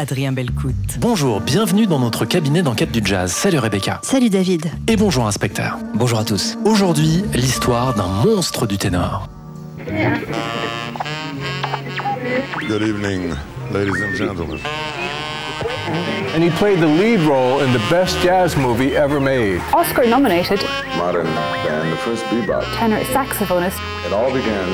Adrien Belcout. Bonjour, bienvenue dans notre cabinet d'enquête du jazz. Salut Rebecca. Salut David. Et bonjour inspecteur. Bonjour à tous. Aujourd'hui, l'histoire d'un monstre du ténor. Good evening, ladies and gentlemen. And he played the lead role in the best jazz movie ever made. Oscar nominated Modern band, the first bebop. tenor saxophonist It all began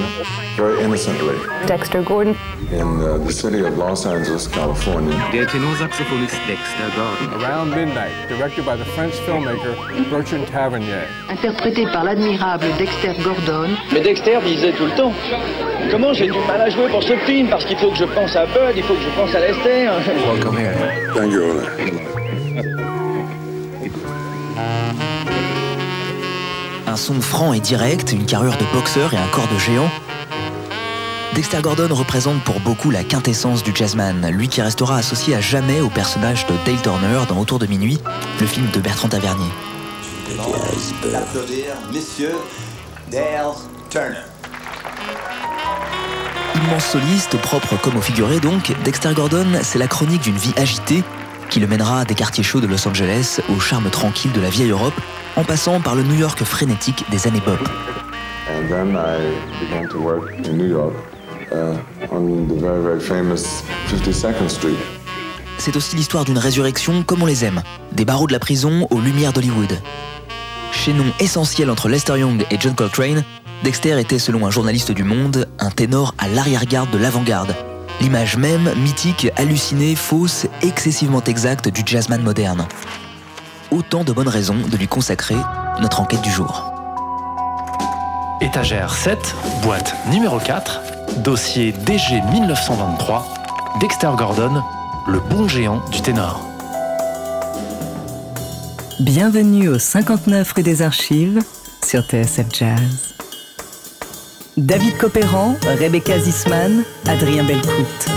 very innocently Dexter Gordon. In uh, the city of Los Angeles, California. Der Tenorsaxophonist Dexter Gordon. Around Midnight, directed by the French filmmaker Bertrand Tavernier. interprété par l'admirable Dexter Gordon, Mais Dexter disait tout le temps Comment j'ai du mal à jouer pour ce film Parce qu'il faut que je pense à Bud, il faut que je pense à Lester. Welcome here. Thank you. Un son franc et direct, une carrure de boxeur et un corps de géant. Dexter Gordon représente pour beaucoup la quintessence du jazzman, lui qui restera associé à jamais au personnage de Dale Turner dans Autour de minuit, le film de Bertrand Tavernier. Applaudir, Dale Turner. Immense soliste, propre comme au figuré donc, Dexter Gordon, c'est la chronique d'une vie agitée qui le mènera des quartiers chauds de Los Angeles au charme tranquille de la vieille Europe, en passant par le New York frénétique des années pop. New York on the very, very famous 52nd Street. C'est aussi l'histoire d'une résurrection comme on les aime, des barreaux de la prison aux lumières d'Hollywood. Chaînon essentiel entre Lester Young et John Coltrane, Dexter était, selon un journaliste du Monde, un ténor à l'arrière-garde de l'avant-garde. L'image même, mythique, hallucinée, fausse, excessivement exacte du jazzman moderne. Autant de bonnes raisons de lui consacrer notre enquête du jour. Étagère 7, boîte numéro 4, dossier DG 1923, Dexter Gordon, le bon géant du ténor. Bienvenue au 59 rue des Archives sur TSF Jazz. David Copéran, Rebecca Zisman, Adrien Belcout.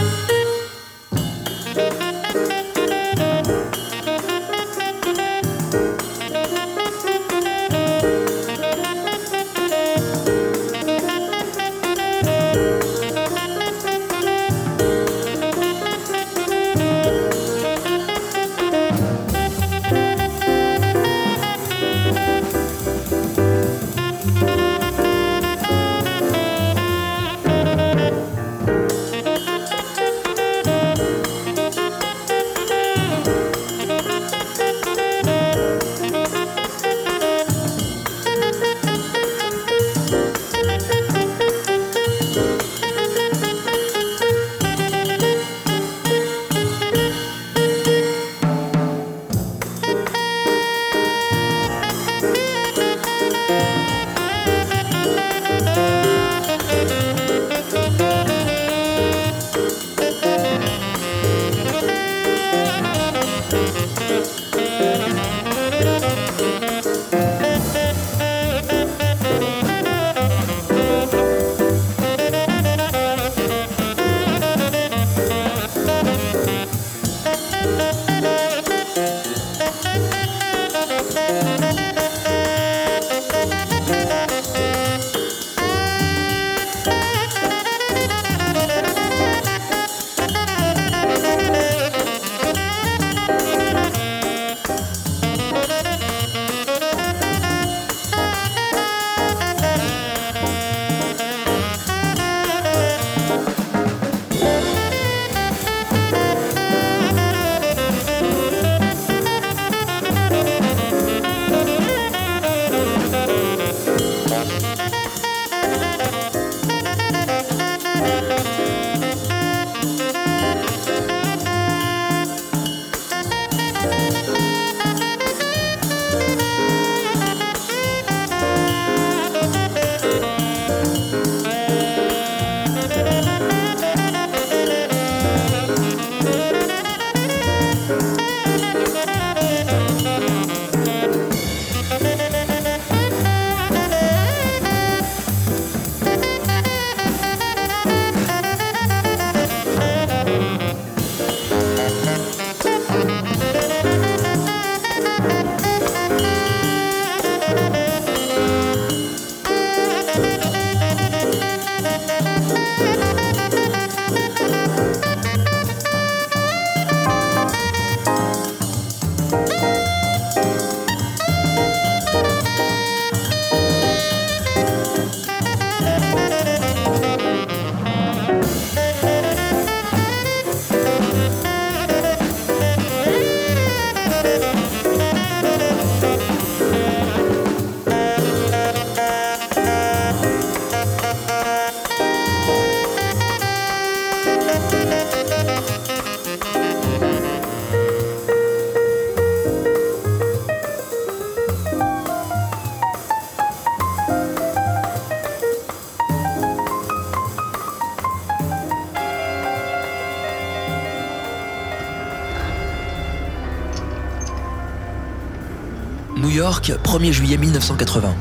York, 1er juillet 1980.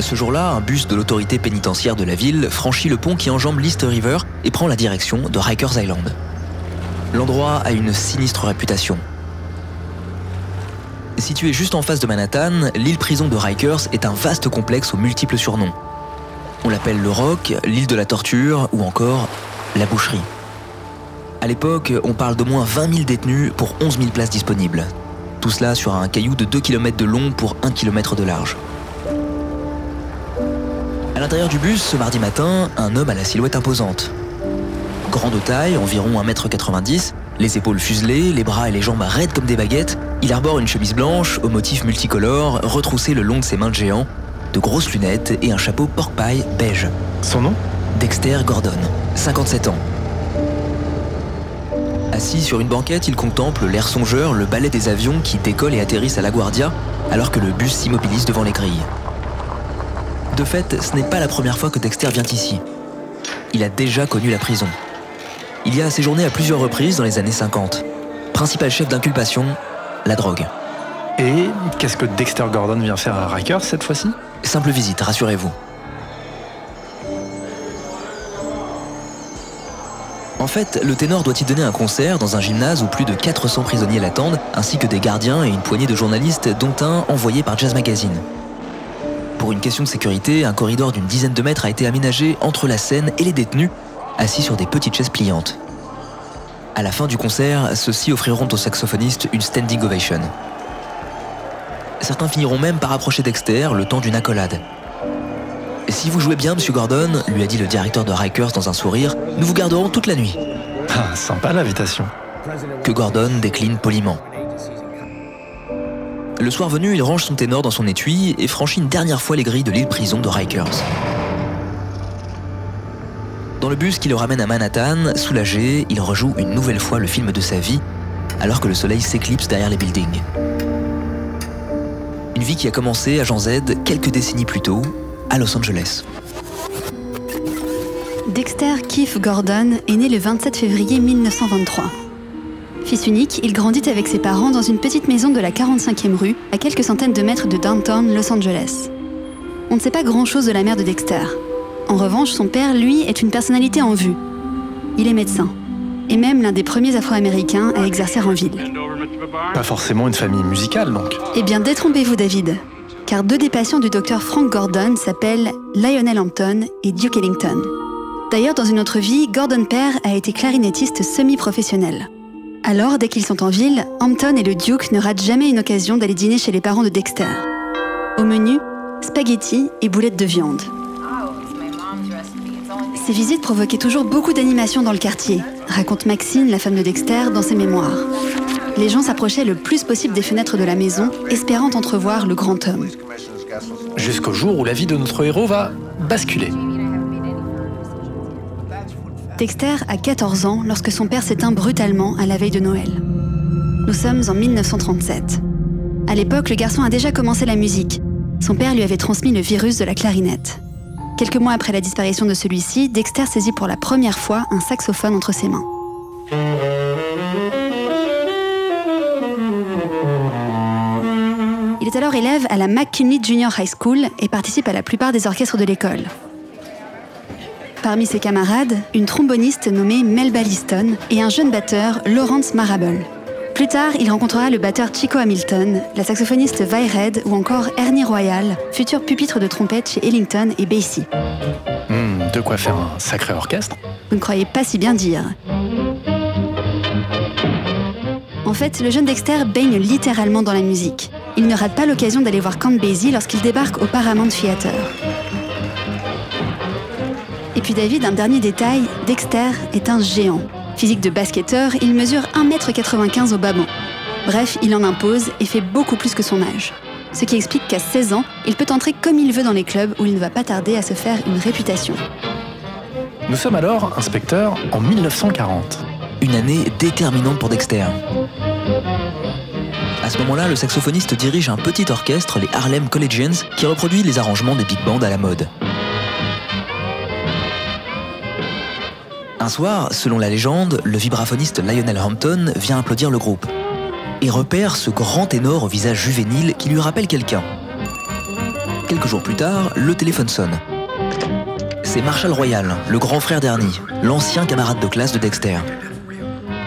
Ce jour-là, un bus de l'autorité pénitentiaire de la ville franchit le pont qui enjambe l'East River et prend la direction de Rikers Island. L'endroit a une sinistre réputation. Situé juste en face de Manhattan, l'île prison de Rikers est un vaste complexe aux multiples surnoms. On l'appelle le Rock, l'île de la torture ou encore la boucherie. À l'époque, on parle d'au moins 20 000 détenus pour 11 000 places disponibles. Tout cela sur un caillou de 2 km de long pour 1 km de large. À l'intérieur du bus, ce mardi matin, un homme à la silhouette imposante. Grand de taille, environ 1m90, les épaules fuselées, les bras et les jambes raides comme des baguettes, il arbore une chemise blanche aux motifs multicolores retroussée le long de ses mains de géant, de grosses lunettes et un chapeau pork-pie beige. Son nom? Dexter Gordon, 57 ans. Assis sur une banquette, il contemple l'air songeur, le balai des avions qui décollent et atterrissent à La Guardia, alors que le bus s'immobilise devant les grilles. De fait, ce n'est pas la première fois que Dexter vient ici. Il a déjà connu la prison. Il y a séjourné à plusieurs reprises dans les années 50. Principal chef d'inculpation, la drogue. Et qu'est-ce que Dexter Gordon vient faire à Rikers cette fois-ci? Simple visite, rassurez-vous. En fait, le ténor doit y donner un concert dans un gymnase où plus de 400 prisonniers l'attendent, ainsi que des gardiens et une poignée de journalistes, dont un envoyé par Jazz Magazine. Pour une question de sécurité, un corridor d'une dizaine de mètres a été aménagé entre la scène et les détenus, assis sur des petites chaises pliantes. À la fin du concert, ceux-ci offriront au saxophoniste une standing ovation. Certains finiront même par approcher Dexter le temps d'une accolade. Si vous jouez bien, Monsieur Gordon, lui a dit le directeur de Rikers dans un sourire, nous vous garderons toute la nuit. Ah, sympa l'invitation. Que Gordon décline poliment. Le soir venu, il range son ténor dans son étui et franchit une dernière fois les grilles de l'île prison de Rikers. Dans le bus qui le ramène à Manhattan, soulagé, il rejoue une nouvelle fois le film de sa vie, alors que le soleil s'éclipse derrière les buildings. Une vie qui a commencé à Jean Z quelques décennies plus tôt, à Los Angeles. Dexter Keith Gordon est né le 27 février 1923. Fils unique, il grandit avec ses parents dans une petite maison de la 45e rue, à quelques centaines de mètres de downtown Los Angeles. On ne sait pas grand-chose de la mère de Dexter. En revanche, son père, lui, est une personnalité en vue. Il est médecin, et même l'un des premiers Afro-Américains à exercer en ville. Pas forcément une famille musicale donc. Eh bien, détrompez-vous, David, car deux des patients du docteur Frank Gordon s'appellent Lionel Hampton et Duke Ellington. D'ailleurs, dans une autre vie, Gordon père a été clarinettiste semi-professionnel. Alors, dès qu'ils sont en ville, Hampton et le Duke ne ratent jamais une occasion d'aller dîner chez les parents de Dexter. Au menu, spaghettis et boulettes de viande. Ces visites provoquaient toujours beaucoup d'animation dans le quartier, raconte Maxine, la femme de Dexter, dans ses mémoires. Les gens s'approchaient le plus possible des fenêtres de la maison, espérant entrevoir le grand homme. Jusqu'au jour où la vie de notre héros va basculer. Dexter a 14 ans lorsque son père s'éteint brutalement à la veille de Noël. Nous sommes en 1937. À l'époque, le garçon a déjà commencé la musique. Son père lui avait transmis le virus de la clarinette. Quelques mois après la disparition de celui-ci, Dexter saisit pour la première fois un saxophone entre ses mains. Il est alors élève à la McKinley Junior High School et participe à la plupart des orchestres de l'école. Parmi ses camarades, une tromboniste nommée Melba Liston et un jeune batteur, Lawrence Marable. Plus tard, il rencontrera le batteur Chico Hamilton, la saxophoniste Vi Red ou encore Ernie Royal, futur pupitre de trompette chez Ellington et Basie. Hmm, de quoi faire un sacré orchestre Vous ne croyez pas si bien dire. En fait, le jeune Dexter baigne littéralement dans la musique. Il ne rate pas l'occasion d'aller voir Count Basie lorsqu'il débarque au Paramount Theater. Et puis David, un dernier détail, Dexter est un géant. Physique de basketteur, il mesure 1m95 au bas Bref, il en impose et fait beaucoup plus que son âge. Ce qui explique qu'à 16 ans, il peut entrer comme il veut dans les clubs où il ne va pas tarder à se faire une réputation. Nous sommes alors inspecteurs en 1940. Une année déterminante pour Dexter. À ce moment-là, le saxophoniste dirige un petit orchestre, les Harlem Collegians, qui reproduit les arrangements des big bands à la mode. Un soir, selon la légende, le vibraphoniste Lionel Hampton vient applaudir le groupe. et repère ce grand ténor au visage juvénile qui lui rappelle quelqu'un. Quelques jours plus tard, le téléphone sonne. C'est Marshall Royal, le grand frère d'Ernie, l'ancien camarade de classe de Dexter.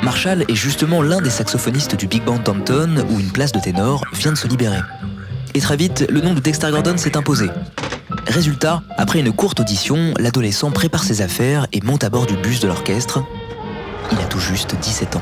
Marshall est justement l'un des saxophonistes du Big Band Thompson où une place de ténor vient de se libérer. Et très vite, le nom de Dexter Gordon s'est imposé. Résultat, après une courte audition, l'adolescent prépare ses affaires et monte à bord du bus de l'orchestre. Il a tout juste 17 ans.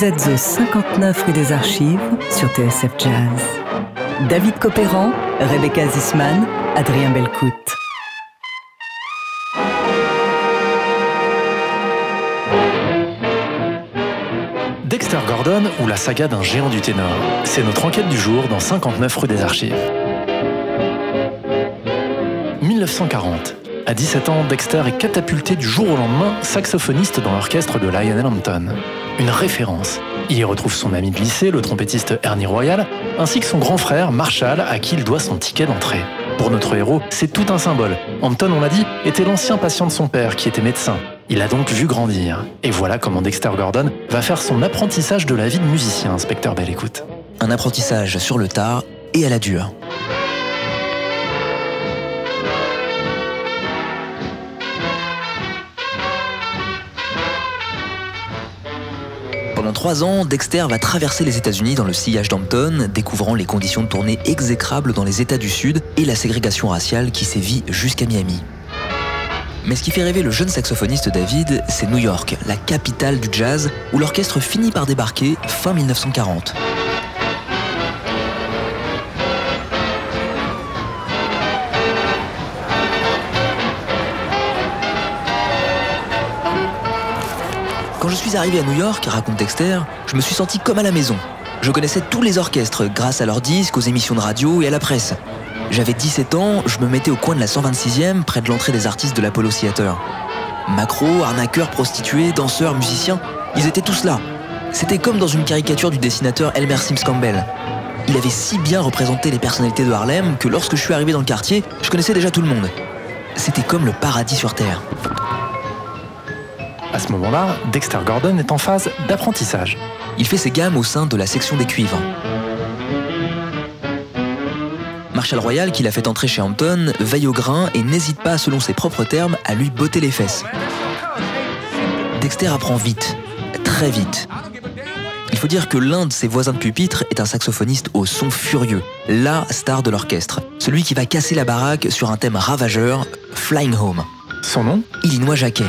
Vous êtes au 59 rue des Archives sur TSF Jazz. David Copéran, Rebecca Zisman, Adrien Belcout. Dexter Gordon ou la saga d'un géant du ténor. C'est notre enquête du jour dans 59 rue des Archives. 1940. À 17 ans, Dexter est catapulté du jour au lendemain saxophoniste dans l'orchestre de Lionel Hampton. Une référence. Il y retrouve son ami de lycée, le trompettiste Ernie Royal, ainsi que son grand frère Marshall, à qui il doit son ticket d'entrée. Pour notre héros, c'est tout un symbole. Hampton, on l'a dit, était l'ancien patient de son père, qui était médecin. Il a donc vu grandir. Et voilà comment Dexter Gordon va faire son apprentissage de la vie de musicien, inspecteur Belle écoute. Un apprentissage sur le tard et à la dure. Pendant trois ans, Dexter va traverser les États-Unis dans le sillage d'Hampton, découvrant les conditions de tournée exécrables dans les États du Sud et la ségrégation raciale qui sévit jusqu'à Miami. Mais ce qui fait rêver le jeune saxophoniste David, c'est New York, la capitale du jazz, où l'orchestre finit par débarquer fin 1940. Arrivé à New York, raconte Dexter, je me suis senti comme à la maison. Je connaissais tous les orchestres grâce à leurs disques, aux émissions de radio et à la presse. J'avais 17 ans, je me mettais au coin de la 126e, près de l'entrée des artistes de l'Apollo Theater. Macro, arnaqueurs, prostituées, danseurs, musiciens, ils étaient tous là. C'était comme dans une caricature du dessinateur Elmer Sims Campbell. Il avait si bien représenté les personnalités de Harlem que lorsque je suis arrivé dans le quartier, je connaissais déjà tout le monde. C'était comme le paradis sur Terre. À ce moment-là, Dexter Gordon est en phase d'apprentissage. Il fait ses gammes au sein de la section des cuivres. Marshall Royal, qui l'a fait entrer chez Hampton, veille au grain et n'hésite pas, selon ses propres termes, à lui botter les fesses. Dexter apprend vite, très vite. Il faut dire que l'un de ses voisins de pupitre est un saxophoniste au son furieux, la star de l'orchestre, celui qui va casser la baraque sur un thème ravageur, Flying Home. Son nom? Illinois Jacquet.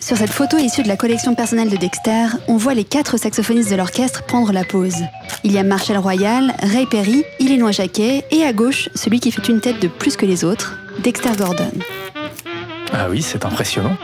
Sur cette photo issue de la collection personnelle de Dexter, on voit les quatre saxophonistes de l'orchestre prendre la pause. Il y a Marshall Royal, Ray Perry, Illinois Jacquet et à gauche, celui qui fait une tête de plus que les autres, Dexter Gordon. Ah oui, c'est impressionnant.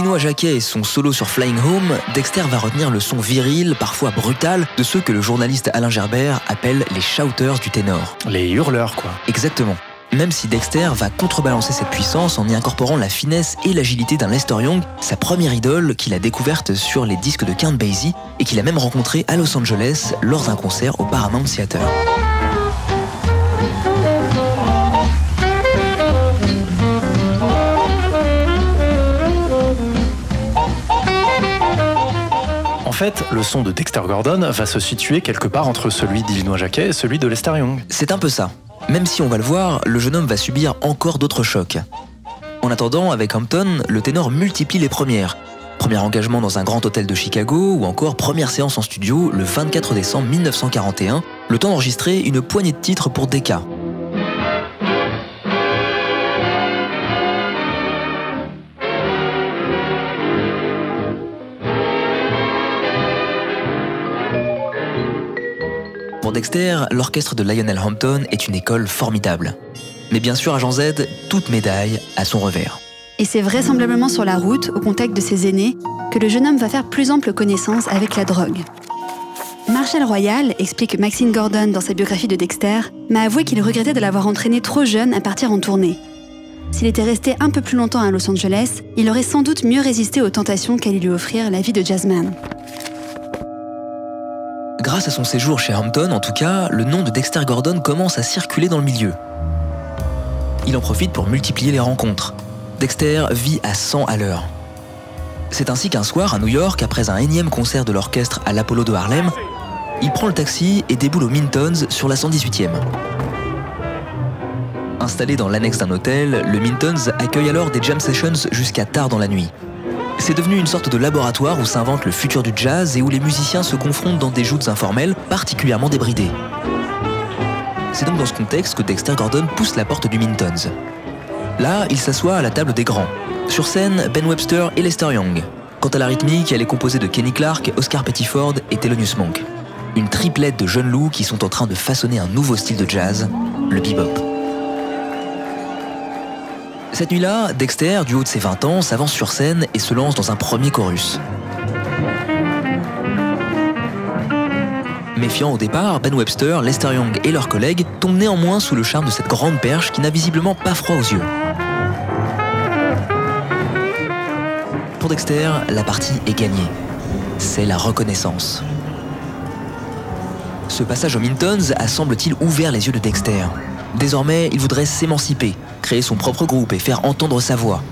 D'Illinois Jacquet et son solo sur Flying Home, Dexter va retenir le son viril, parfois brutal, de ceux que le journaliste Alain Gerbert appelle les shouters du ténor. Les hurleurs, quoi. Exactement. Même si Dexter va contrebalancer cette puissance en y incorporant la finesse et l'agilité d'un Lester Young, sa première idole qu'il a découverte sur les disques de Count Basie et qu'il a même rencontré à Los Angeles lors d'un concert au Paramount Theater. Fait, le son de Dexter Gordon va se situer quelque part entre celui d'Illinois Jacquet et celui de Lester Young. C'est un peu ça. Même si on va le voir, le jeune homme va subir encore d'autres chocs. En attendant, avec Hampton, le ténor multiplie les premières. Premier engagement dans un grand hôtel de Chicago ou encore première séance en studio le 24 décembre 1941, le temps d'enregistrer une poignée de titres pour Decca. Dexter, l'orchestre de Lionel Hampton est une école formidable. Mais bien sûr, à Jean Z, toute médaille a son revers. Et c'est vraisemblablement sur la route, au contact de ses aînés, que le jeune homme va faire plus ample connaissance avec la drogue. Marshall Royal, explique Maxine Gordon dans sa biographie de Dexter, m'a avoué qu'il regrettait de l'avoir entraîné trop jeune à partir en tournée. S'il était resté un peu plus longtemps à Los Angeles, il aurait sans doute mieux résisté aux tentations qu'allait lui offrir la vie de jazzman. Grâce à son séjour chez Hampton, en tout cas, le nom de Dexter Gordon commence à circuler dans le milieu. Il en profite pour multiplier les rencontres. Dexter vit à 100 à l'heure. C'est ainsi qu'un soir, à New York, après un énième concert de l'orchestre à l'Apollo de Harlem, il prend le taxi et déboule au Mintons sur la 118e. Installé dans l'annexe d'un hôtel, le Mintons accueille alors des jam sessions jusqu'à tard dans la nuit. C'est devenu une sorte de laboratoire où s'invente le futur du jazz et où les musiciens se confrontent dans des joutes informelles particulièrement débridées. C'est donc dans ce contexte que Dexter Gordon pousse la porte du Mintons. Là, il s'assoit à la table des grands. Sur scène, Ben Webster et Lester Young. Quant à la rythmique, elle est composée de Kenny Clark, Oscar Pettiford et Thelonious Monk. Une triplette de jeunes loups qui sont en train de façonner un nouveau style de jazz, le bebop. Cette nuit-là, Dexter, du haut de ses 20 ans, s'avance sur scène et se lance dans un premier chorus. Méfiant au départ, Ben Webster, Lester Young et leurs collègues tombent néanmoins sous le charme de cette grande perche qui n'a visiblement pas froid aux yeux. Pour Dexter, la partie est gagnée. C'est la reconnaissance. Ce passage au Mintons a semble-t-il ouvert les yeux de Dexter. Désormais, il voudrait s'émanciper, créer son propre groupe et faire entendre sa voix.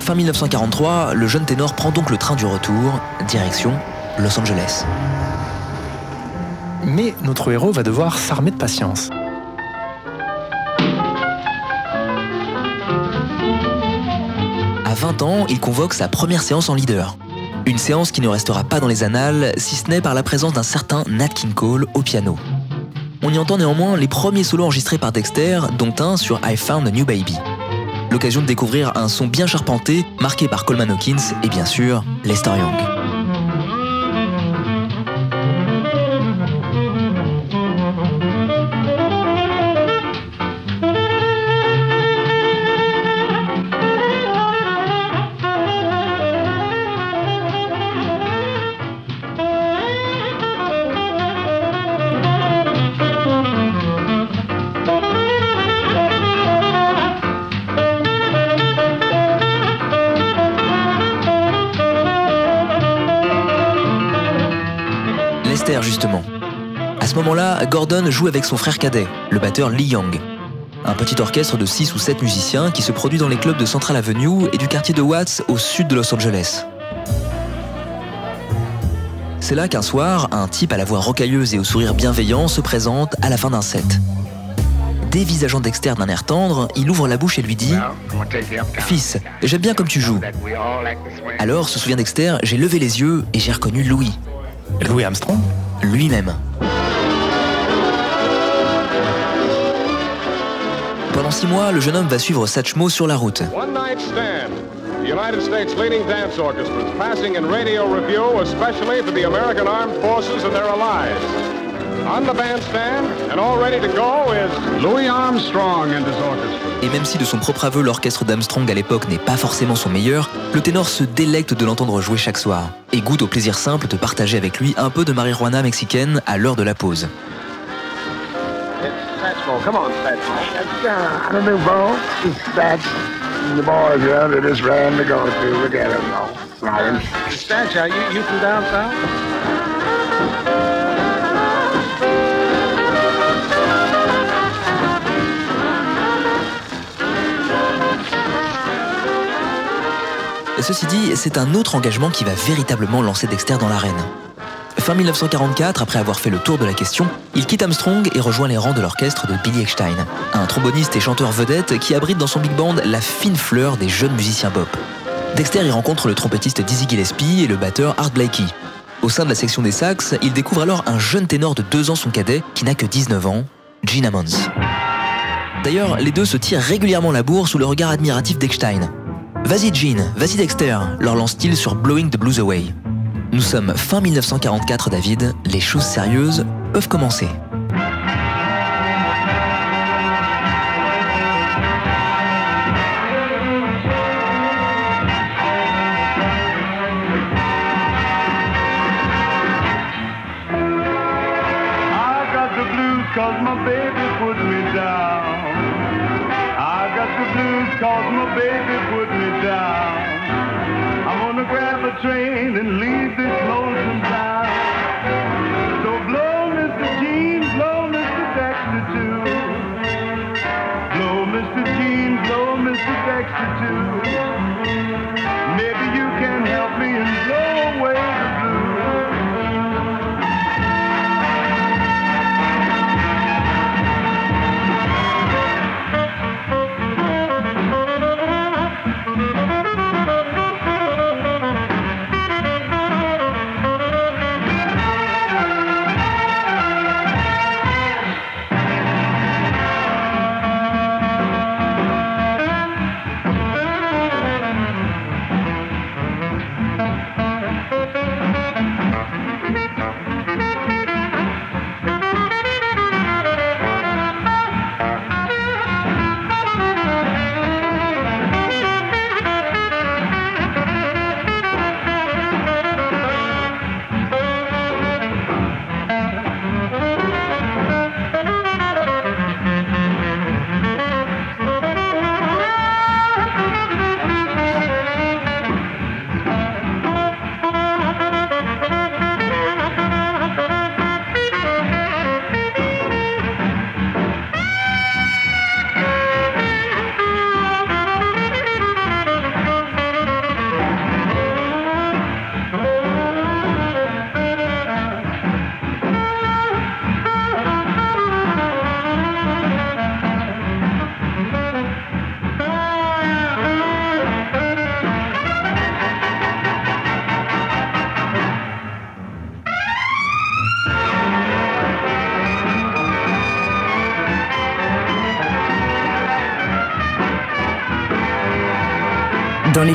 Fin 1943, le jeune ténor prend donc le train du retour, direction Los Angeles. Mais notre héros va devoir s'armer de patience. À 20 ans, il convoque sa première séance en leader. Une séance qui ne restera pas dans les annales, si ce n'est par la présence d'un certain Nat King Cole au piano. On y entend néanmoins les premiers solos enregistrés par Dexter, dont un sur I Found a New Baby. L'occasion de découvrir un son bien charpenté, marqué par Coleman Hawkins et bien sûr Lester Young. Gordon joue avec son frère cadet, le batteur Lee Young. Un petit orchestre de 6 ou 7 musiciens qui se produit dans les clubs de Central Avenue et du quartier de Watts au sud de Los Angeles. C'est là qu'un soir, un type à la voix rocailleuse et au sourire bienveillant se présente à la fin d'un set. Dévisageant Dexter d'un air tendre, il ouvre la bouche et lui dit Fils, j'aime bien comme tu joues. Alors, se souvient Dexter, j'ai levé les yeux et j'ai reconnu Louis. Louis Armstrong? Lui-même. Pendant six mois, le jeune homme va suivre Satchmo sur la route. One Night Stand, the United States leading dance orchestras, passing in radio review, especially for the American Armed Forces and their allies. On the bandstand, and all ready to go, is Louis Armstrong and his orchestra. Et même si de son propre aveu, l'orchestre d'Armstrong à l'époque n'est pas forcément son meilleur, le ténor se délecte de l'entendre jouer chaque soir et goûte au plaisir simple de partager avec lui un peu de marijuana mexicaine à l'heure de la pause. Come on, Satchmo. I don't know, bro. That's the boys here that just ran to go to. Look at them all. Flying. Satch, are you, you from down south? Ceci dit, c'est un autre engagement qui va véritablement lancer Dexter dans l'arène. Fin 1944, après avoir fait le tour de la question, il quitte Armstrong et rejoint les rangs de l'orchestre de Billy Eckstein, un tromboniste et chanteur vedette qui abrite dans son big band la fine fleur des jeunes musiciens bop. Dexter y rencontre le trompettiste Dizzy Gillespie et le batteur Art Blakey. Au sein de la section des sax, il découvre alors un jeune ténor de deux ans son cadet qui n'a que 19 ans, Gene Ammons. D'ailleurs, les deux se tirent régulièrement la bourre sous le regard admiratif d'Eckstein. Vas-y Gene, vas-y Dexter, leur lance-t-il sur Blowing the Blues Away. Nous sommes fin 1944, David, les choses sérieuses peuvent commencer.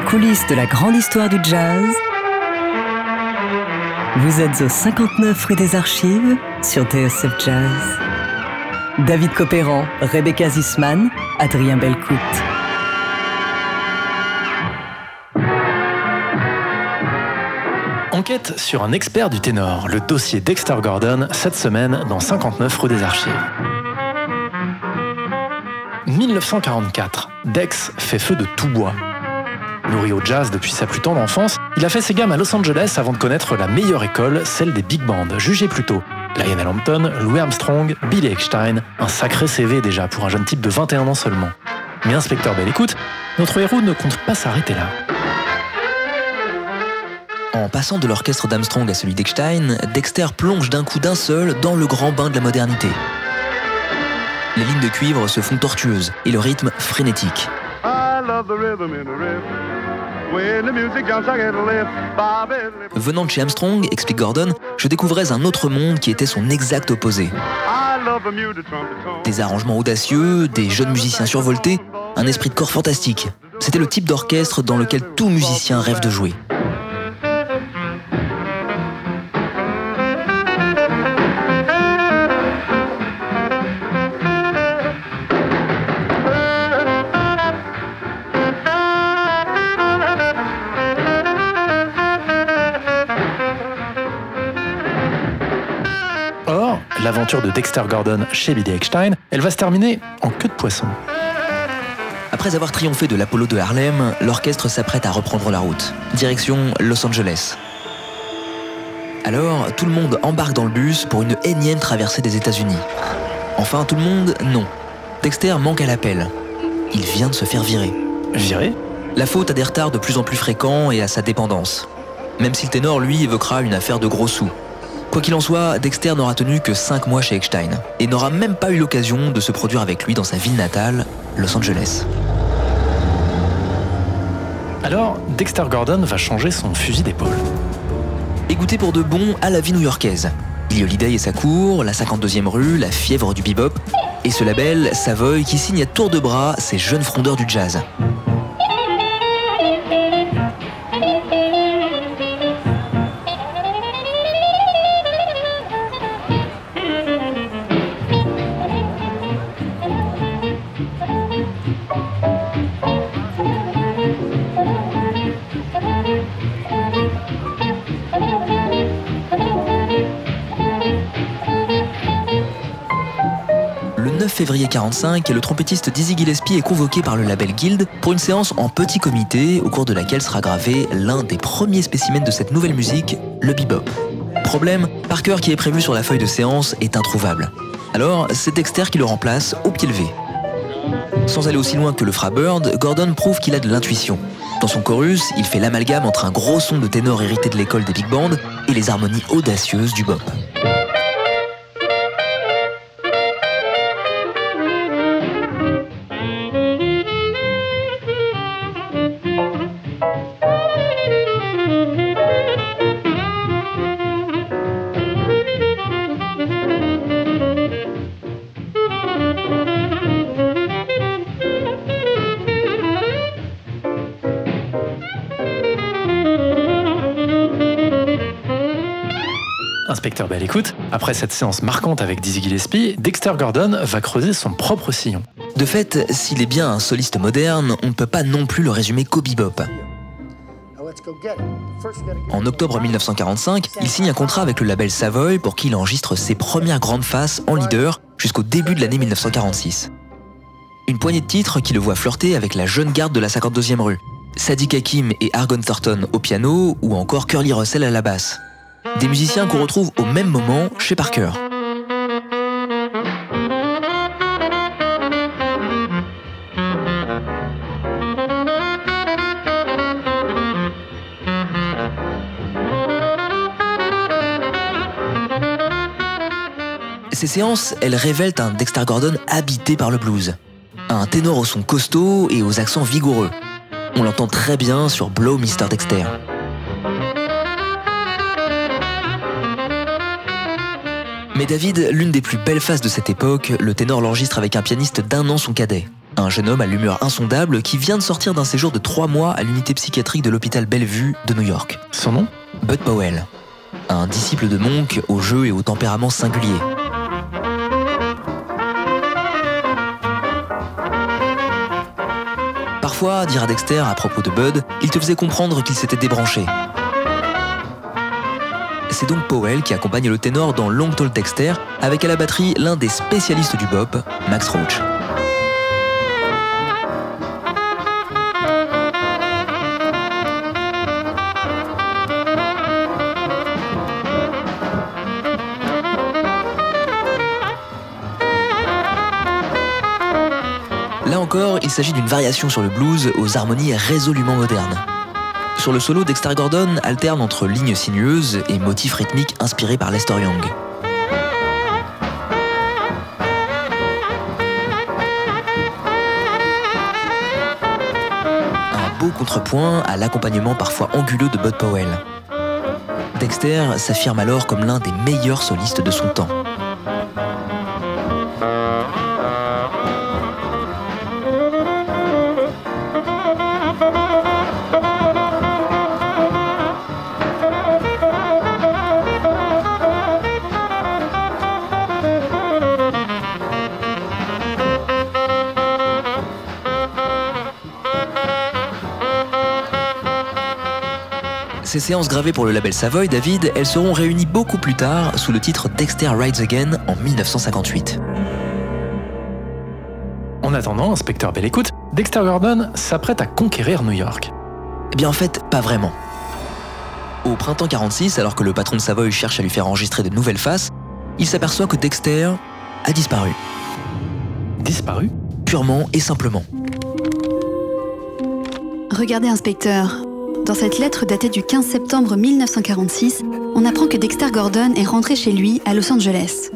Coulisses de la grande histoire du jazz, vous êtes au 59 rue des Archives sur TSF Jazz. David Copéran, Rebecca Zisman, Adrien Belcout. Enquête sur un expert du ténor, le dossier Dexter Gordon, cette semaine dans 59 rue des Archives. 1944, Dex fait feu de tout bois. Nourri au jazz depuis sa plus tendre enfance, il a fait ses gammes à Los Angeles avant de connaître la meilleure école, celle des big bands, jugez plutôt. Lionel Hampton, Louis Armstrong, Billy Eckstein, un sacré CV déjà pour un jeune type de 21 ans seulement. Mais inspecteur Bell écoute, notre héros ne compte pas s'arrêter là. En passant de l'orchestre d'Armstrong à celui d'Eckstein, Dexter plonge d'un coup d'un seul dans le grand bain de la modernité. Les lignes de cuivre se font tortueuses et le rythme frénétique. Venant de chez Armstrong, explique Gordon, je découvrais un autre monde qui était son exact opposé. Des arrangements audacieux, des jeunes musiciens survoltés, un esprit de corps fantastique. C'était le type d'orchestre dans lequel tout musicien rêve de jouer. L'aventure de Dexter Gordon chez Billy Eckstein, elle va se terminer en queue de poisson. Après avoir triomphé de l'Apollo de Harlem, l'orchestre s'apprête à reprendre la route, direction Los Angeles. Alors, tout le monde embarque dans le bus pour une énième traversée des États-Unis. Enfin, tout le monde, non. Dexter manque à l'appel. Il vient de se faire virer. Virer? La faute à des retards de plus en plus fréquents et à sa dépendance. Même si le ténor, lui, évoquera une affaire de gros sous. Quoi qu'il en soit, Dexter n'aura tenu que 5 mois chez Eckstein et n'aura même pas eu l'occasion de se produire avec lui dans sa ville natale, Los Angeles. Alors, Dexter Gordon va changer son fusil d'épaule. Goûter pour de bon à la vie new-yorkaise. Billy Holiday et sa cour, la 52e rue, la fièvre du bebop, et ce label, Savoy, qui signe à tour de bras ces jeunes frondeurs du jazz. 9 février 45, le trompettiste Dizzy Gillespie est convoqué par le label Guild pour une séance en petit comité au cours de laquelle sera gravé l'un des premiers spécimens de cette nouvelle musique, le bebop. Problème, Parker qui est prévu sur la feuille de séance est introuvable. Alors, c'est Dexter qui le remplace au pied levé. Sans aller aussi loin que le fera Bird, Gordon prouve qu'il a de l'intuition. Dans son chorus, il fait l'amalgame entre un gros son de ténor hérité de l'école des big bands et les harmonies audacieuses du bop. Inspecteur Bell écoute, après cette séance marquante avec Dizzy Gillespie, Dexter Gordon va creuser son propre sillon. De fait, s'il est bien un soliste moderne, on ne peut pas non plus le résumer qu'au bebop. En octobre 1945, il signe un contrat avec le label Savoy pour qu'il enregistre ses premières grandes faces en leader jusqu'au début de l'année 1946. Une poignée de titres qui le voit flirter avec la jeune garde de la 52e rue. Sadiq Hakim et Argon Thornton au piano ou encore Curly Russell à la basse. Des musiciens qu'on retrouve au même moment chez Parker. Ces séances, elles révèlent un Dexter Gordon habité par le blues. Un ténor au son costaud et aux accents vigoureux. On l'entend très bien sur Blow Mr. Dexter. Mais David, l'une des plus belles faces de cette époque, le ténor l'enregistre avec un pianiste d'un an son cadet, un jeune homme à l'humeur insondable qui vient de sortir d'un séjour de trois mois à l'unité psychiatrique de l'hôpital Bellevue de New York. Son nom? Bud Powell, un disciple de Monk au jeu et au tempérament singulier. Parfois, dira Dexter à propos de Bud, il te faisait comprendre qu'il s'était débranché. C'est donc Powell qui accompagne le ténor dans Long Tall Dexter, avec à la batterie l'un des spécialistes du bop, Max Roach. Là encore, il s'agit d'une variation sur le blues aux harmonies résolument modernes. Sur le solo, Dexter Gordon alterne entre lignes sinueuses et motifs rythmiques inspirés par Lester Young. Un beau contrepoint à l'accompagnement parfois anguleux de Bud Powell. Dexter s'affirme alors comme l'un des meilleurs solistes de son temps. Ces séances gravées pour le label Savoy, David, elles seront réunies beaucoup plus tard sous le titre Dexter Rides Again en 1958. En attendant, inspecteur Belle Écoute, Dexter Gordon s'apprête à conquérir New York. Eh bien en fait, pas vraiment. Au printemps 46, alors que le patron de Savoy cherche à lui faire enregistrer de nouvelles faces, il s'aperçoit que Dexter a disparu. Disparu? Purement et simplement. Regardez, inspecteur. Dans cette lettre datée du 15 septembre 1946, on apprend que Dexter Gordon est rentré chez lui à Los Angeles.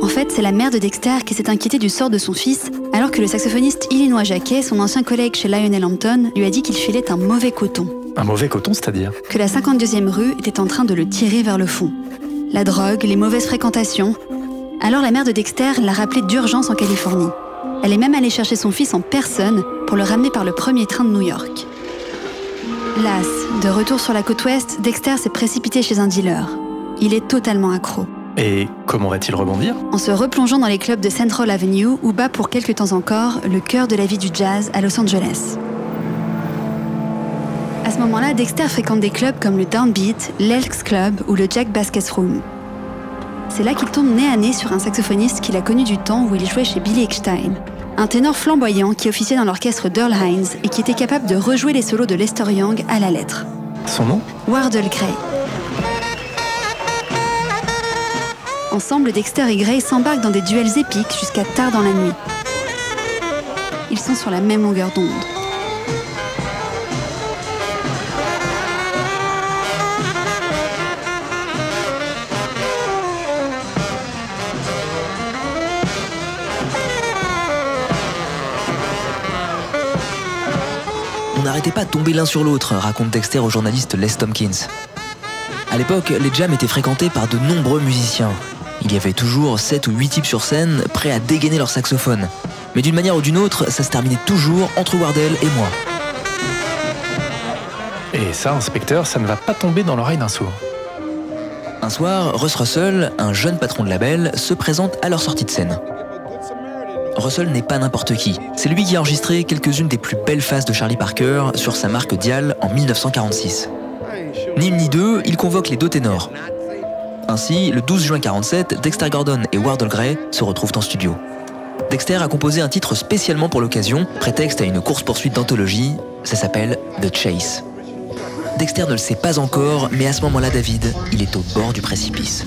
En fait, c'est la mère de Dexter qui s'est inquiétée du sort de son fils, alors que le saxophoniste Illinois Jacquet, son ancien collègue chez Lionel Hampton, lui a dit qu'il filait un mauvais coton. Un mauvais coton, c'est-à-dire? Que la 52e rue était en train de le tirer vers le fond. La drogue, les mauvaises fréquentations. Alors la mère de Dexter l'a rappelé d'urgence en Californie. Elle est même allée chercher son fils en personne pour le ramener par le premier train de New York. Las, de retour sur la côte ouest, Dexter s'est précipité chez un dealer. Il est totalement accro. Et comment va-t-il rebondir? En se replongeant dans les clubs de Central Avenue où bat pour quelques temps encore le cœur de la vie du jazz à Los Angeles. À ce moment-là, Dexter fréquente des clubs comme le Downbeat, l'Elks Club ou le Jack Basket Room. C'est là qu'il tombe nez à nez sur un saxophoniste qu'il a connu du temps où il jouait chez Billy Eckstein, un ténor flamboyant qui officiait dans l'orchestre d'Earl Hines et qui était capable de rejouer les solos de Lester Young à la lettre. Son nom? Wardle Gray. Ensemble, Dexter et Gray s'embarquent dans des duels épiques jusqu'à tard dans la nuit. Ils sont sur la même longueur d'onde. N'arrêtait pas de tomber l'un sur l'autre, raconte Dexter au journaliste Les Tompkins. À l'époque, les jams étaient fréquentés par de nombreux musiciens. Il y avait toujours 7 ou 8 types sur scène, prêts à dégainer leur saxophone. Mais d'une manière ou d'une autre, ça se terminait toujours entre Wardell et moi. Et ça, inspecteur, ça ne va pas tomber dans l'oreille d'un sourd. Un soir, Russ Russell, un jeune patron de label, se présente à leur sortie de scène. Russell n'est pas n'importe qui. C'est lui qui a enregistré quelques-unes des plus belles faces de Charlie Parker sur sa marque Dial en 1946. Ni une ni deux, il convoque les deux ténors. Ainsi, le 12 juin 47, Dexter Gordon et Wardle Gray se retrouvent en studio. Dexter a composé un titre spécialement pour l'occasion, prétexte à une course-poursuite d'anthologie, ça s'appelle The Chase. Dexter ne le sait pas encore, mais à ce moment-là, David, il est au bord du précipice.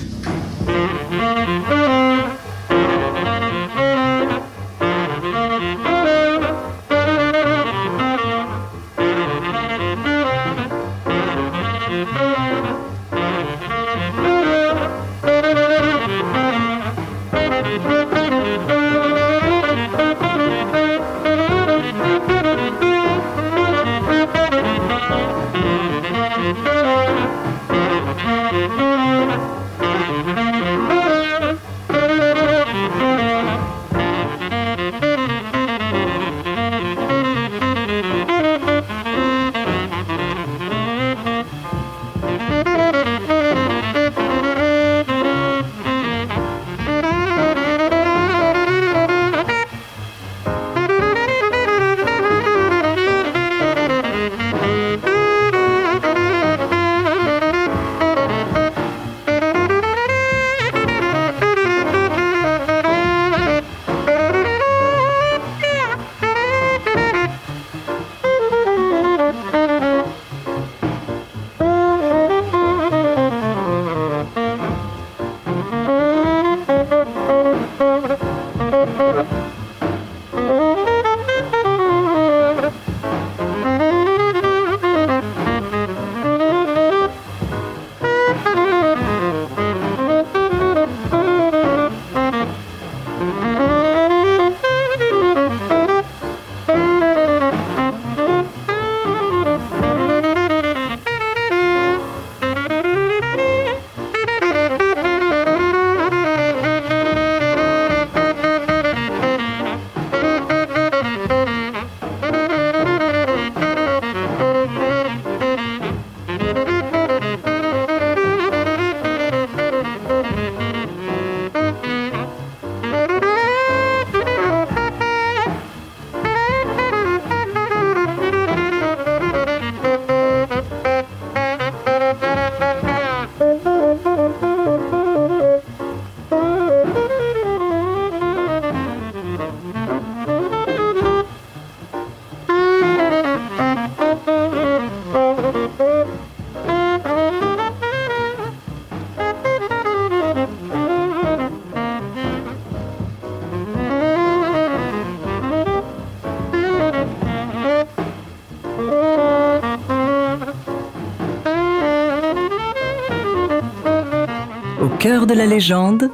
De la légende,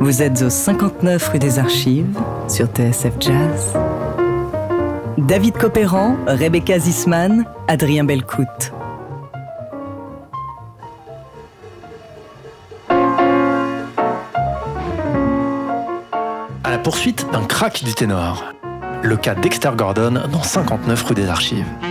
vous êtes au 59 rue des Archives sur TSF Jazz. David Copéran, Rebecca Zisman, Adrien Belcout. À la poursuite d'un crack du ténor. Le cas Dexter Gordon dans 59 rue des Archives.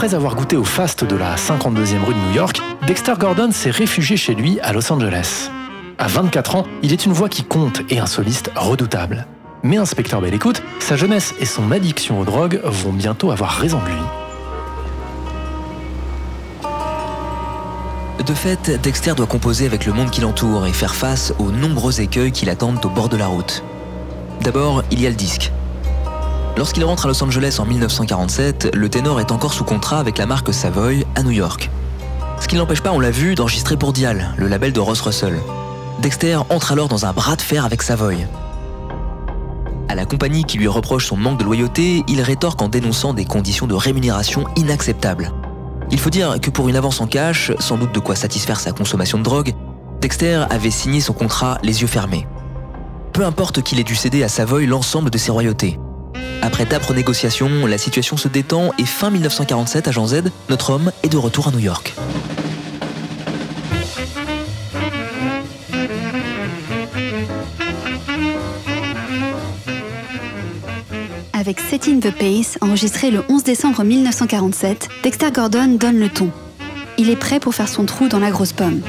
Après avoir goûté au faste de la 52e rue de New York, Dexter Gordon s'est réfugié chez lui à Los Angeles. À 24 ans, il est une voix qui compte et un soliste redoutable. Mais inspecteur Bell écoute, sa jeunesse et son addiction aux drogues vont bientôt avoir raison de lui. De fait, Dexter doit composer avec le monde qui l'entoure et faire face aux nombreux écueils qui l'attendent au bord de la route. D'abord, il y a le disque. Lorsqu'il rentre à Los Angeles en 1947, le ténor est encore sous contrat avec la marque Savoy à New York. Ce qui ne l'empêche pas, on l'a vu, d'enregistrer pour Dial, le label de Ross Russell. Dexter entre alors dans un bras de fer avec Savoy. À la compagnie qui lui reproche son manque de loyauté, il rétorque en dénonçant des conditions de rémunération inacceptables. Il faut dire que pour une avance en cash, sans doute de quoi satisfaire sa consommation de drogue, Dexter avait signé son contrat les yeux fermés. Peu importe qu'il ait dû céder à Savoy l'ensemble de ses royautés. Après d'âpres négociations, la situation se détend et fin 1947, agent Z, notre homme est de retour à New York. Avec Set in the Pace, enregistré le 11 décembre 1947, Dexter Gordon donne le ton. Il est prêt pour faire son trou dans la grosse pomme.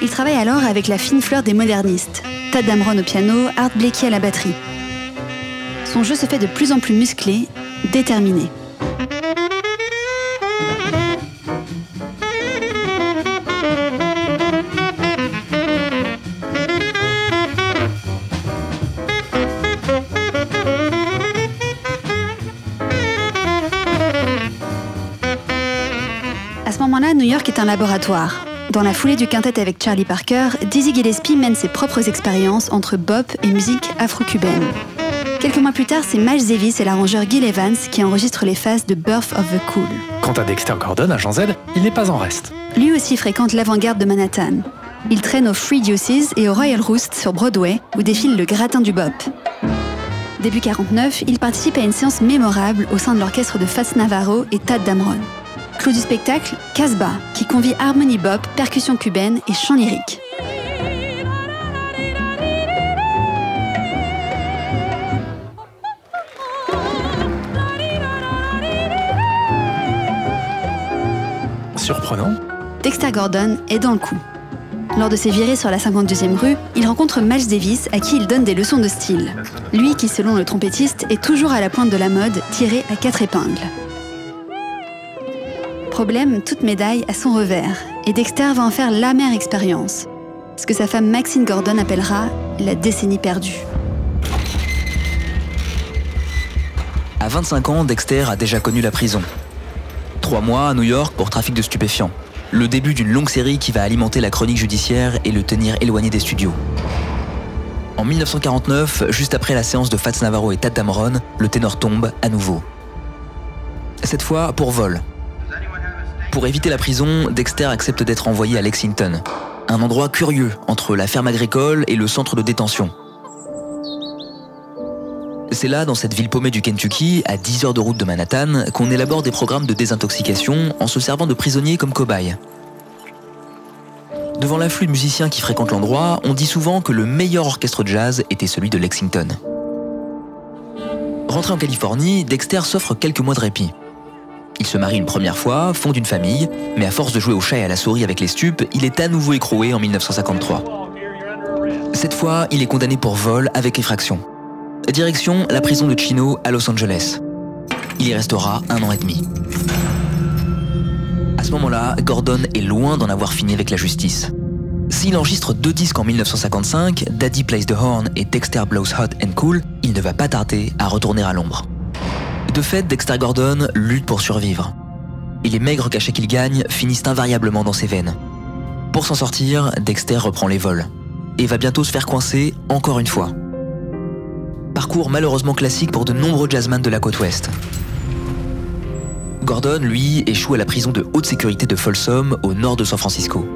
Il travaille alors avec la fine fleur des modernistes, Tad Damron au piano, Art Blakey à la batterie. Son jeu se fait de plus en plus musclé, déterminé. À ce moment-là, New York est un laboratoire. Dans la foulée du quintet avec Charlie Parker, Dizzy Gillespie mène ses propres expériences entre bop et musique afro-cubaine. Quelques mois plus tard, c'est Miles Davis et l'arrangeur Gil Evans qui enregistrent les phases de Birth of the Cool. Quant à Dexter Gordon, agent Z, il n'est pas en reste. Lui aussi fréquente l'avant-garde de Manhattan. Il traîne au Free Deuces et au Royal Roost sur Broadway, où défile le gratin du bop. Début 49, il participe à une séance mémorable au sein de l'orchestre de Fats Navarro et Tad Damron. Clou du spectacle, Casbah, qui convie harmonie bop, percussion cubaine et chant lyrique. Surprenant. Dexter Gordon est dans le coup. Lors de ses virées sur la 52e rue, il rencontre Miles Davis à qui il donne des leçons de style. Lui qui, selon le trompettiste, est toujours à la pointe de la mode, tiré à quatre épingles. Problème, toute médaille a son revers, et Dexter va en faire l'amère expérience. Ce que sa femme Maxine Gordon appellera la décennie perdue. À 25 ans, Dexter a déjà connu la prison. Trois mois à New York pour trafic de stupéfiants. Le début d'une longue série qui va alimenter la chronique judiciaire et le tenir éloigné des studios. En 1949, juste après la séance de Fats Navarro et Tad Damron, le ténor tombe à nouveau. Cette fois pour vol. Pour éviter la prison, Dexter accepte d'être envoyé à Lexington, un endroit curieux entre la ferme agricole et le centre de détention. C'est là, dans cette ville paumée du Kentucky, à 10 heures de route de Manhattan, qu'on élabore des programmes de désintoxication en se servant de prisonniers comme cobayes. Devant l'afflux de musiciens qui fréquentent l'endroit, on dit souvent que le meilleur orchestre de jazz était celui de Lexington. Rentré en Californie, Dexter s'offre quelques mois de répit. Il se marie une première fois, fonde une famille, mais à force de jouer au chat et à la souris avec les stupes, il est à nouveau écroué en 1953. Cette fois, il est condamné pour vol avec effraction. Direction la prison de Chino à Los Angeles. Il y restera un an et demi. À ce moment-là, Gordon est loin d'en avoir fini avec la justice. S'il enregistre deux disques en 1955, Daddy Plays the Horn et Dexter Blows Hot and Cool, il ne va pas tarder à retourner à l'ombre. De fait, Dexter Gordon lutte pour survivre. Et les maigres cachets qu'il gagne finissent invariablement dans ses veines. Pour s'en sortir, Dexter reprend les vols. Et va bientôt se faire coincer encore une fois. Parcours malheureusement classique pour de nombreux jazzmen de la côte ouest. Gordon, lui, échoue à la prison de haute sécurité de Folsom, au nord de San Francisco.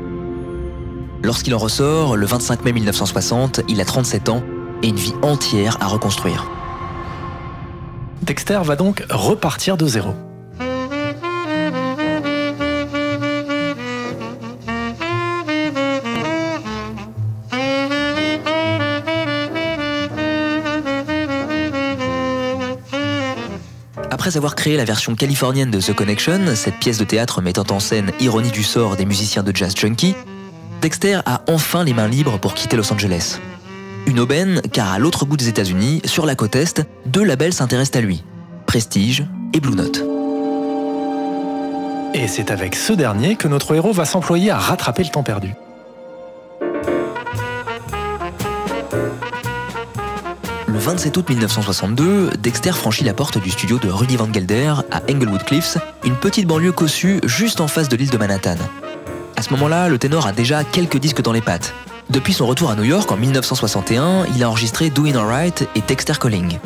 Lorsqu'il en ressort, le 25 mai 1960, il a 37 ans et une vie entière à reconstruire. Dexter va donc repartir de zéro. Après avoir créé la version californienne de The Connection, cette pièce de théâtre mettant en scène ironie du sort des musiciens de jazz junkie, Dexter a enfin les mains libres pour quitter Los Angeles. Une aubaine, car à l'autre bout des États-Unis, sur la côte Est, deux labels s'intéressent à lui Prestige et Blue Note. Et c'est avec ce dernier que notre héros va s'employer à rattraper le temps perdu. Le 27 août 1962, Dexter franchit la porte du studio de Rudy Van Gelder à Englewood Cliffs, une petite banlieue cossue juste en face de l'île de Manhattan. À ce moment-là, le ténor a déjà quelques disques dans les pattes. Depuis son retour à New York en 1961, il a enregistré Doing Alright et Dexter Calling.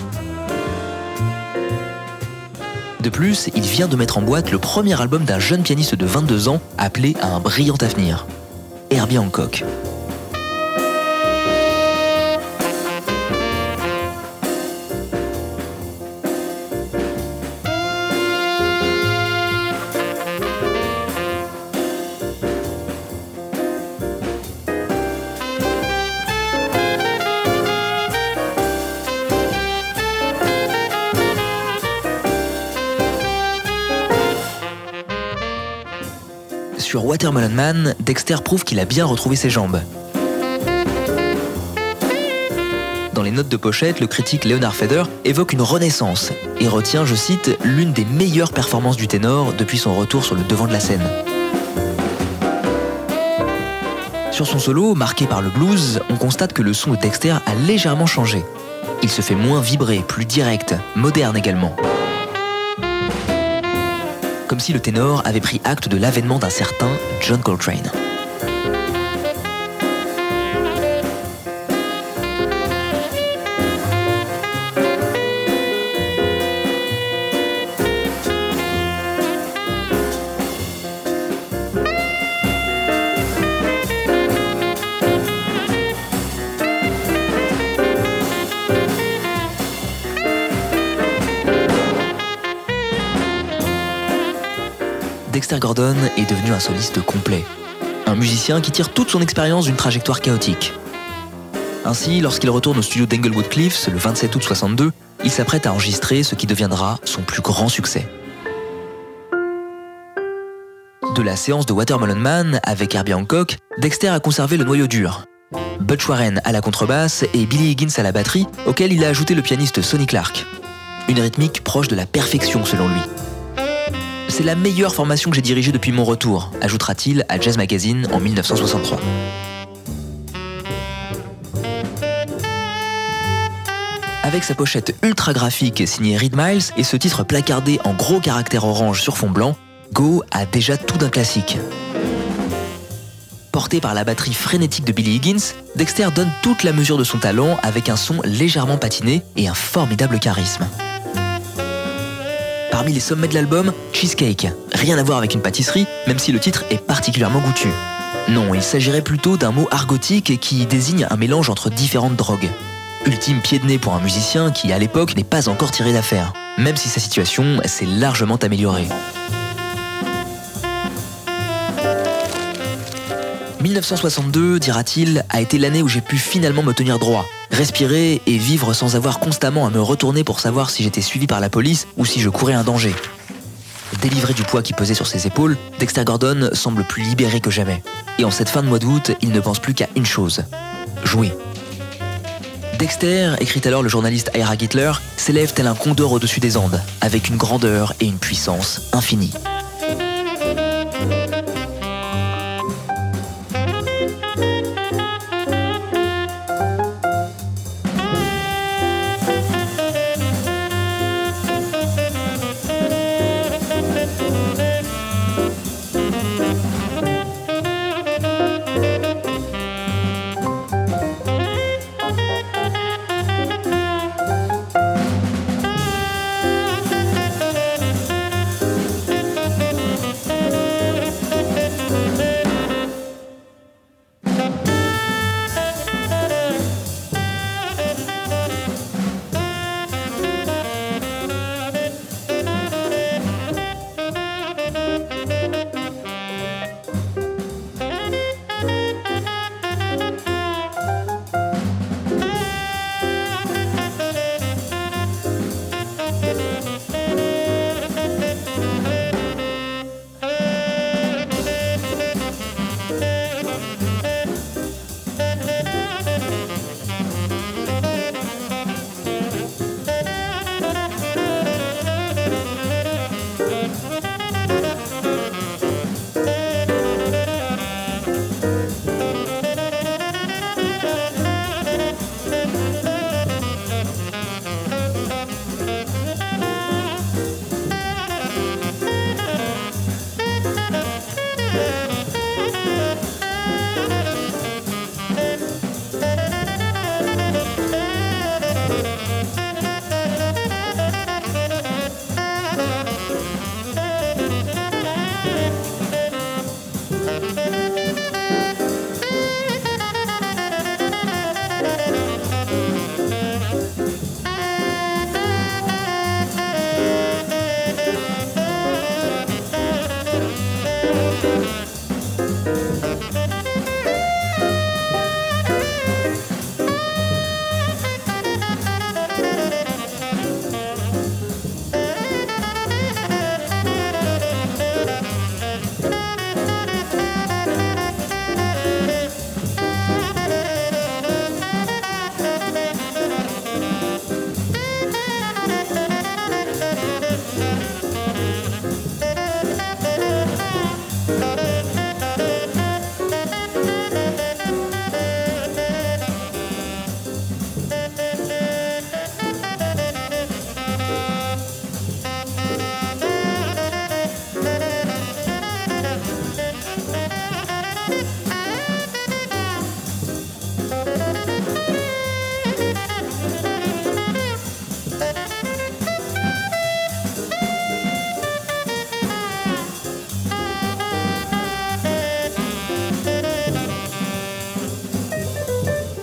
De plus, il vient de mettre en boîte le premier album d'un jeune pianiste de 22 ans appelé à un brillant avenir, Herbie Hancock. Watermelon Man, Dexter prouve qu'il a bien retrouvé ses jambes. Dans les notes de pochette, le critique Leonard Feder évoque une renaissance et retient, je cite, l'une des meilleures performances du ténor depuis son retour sur le devant de la scène. Sur son solo, marqué par le blues, on constate que le son de Dexter a légèrement changé. Il se fait moins vibrer, plus direct, moderne également comme si le ténor avait pris acte de l'avènement d'un certain John Coltrane. Dexter Gordon est devenu un soliste complet. Un musicien qui tire toute son expérience d'une trajectoire chaotique. Ainsi, lorsqu'il retourne au studio d'Englewood Cliffs le 27 août 62, il s'apprête à enregistrer ce qui deviendra son plus grand succès. De la séance de Watermelon Man avec Herbie Hancock, Dexter a conservé le noyau dur. Butch Warren à la contrebasse et Billy Higgins à la batterie, auquel il a ajouté le pianiste Sonny Clark. Une rythmique proche de la perfection selon lui. C'est la meilleure formation que j'ai dirigée depuis mon retour, ajoutera-t-il à Jazz Magazine en 1963. Avec sa pochette ultra graphique signée Reed Miles et ce titre placardé en gros caractères orange sur fond blanc, Go a déjà tout d'un classique. Porté par la batterie frénétique de Billy Higgins, Dexter donne toute la mesure de son talent avec un son légèrement patiné et un formidable charisme. Parmi les sommets de l'album, Cheesecake. Rien à voir avec une pâtisserie, même si le titre est particulièrement goûtu. Non, il s'agirait plutôt d'un mot argotique qui désigne un mélange entre différentes drogues. Ultime pied de nez pour un musicien qui, à l'époque, n'est pas encore tiré d'affaire, même si sa situation s'est largement améliorée. 1962, dira-t-il, a été l'année où j'ai pu finalement me tenir droit, respirer et vivre sans avoir constamment à me retourner pour savoir si j'étais suivi par la police ou si je courais un danger. Délivré du poids qui pesait sur ses épaules, Dexter Gordon semble plus libéré que jamais. Et en cette fin de mois d'août, il ne pense plus qu'à une chose jouer. Dexter, écrit alors le journaliste Ira Gittler, s'élève tel un condor au-dessus des Andes, avec une grandeur et une puissance infinies.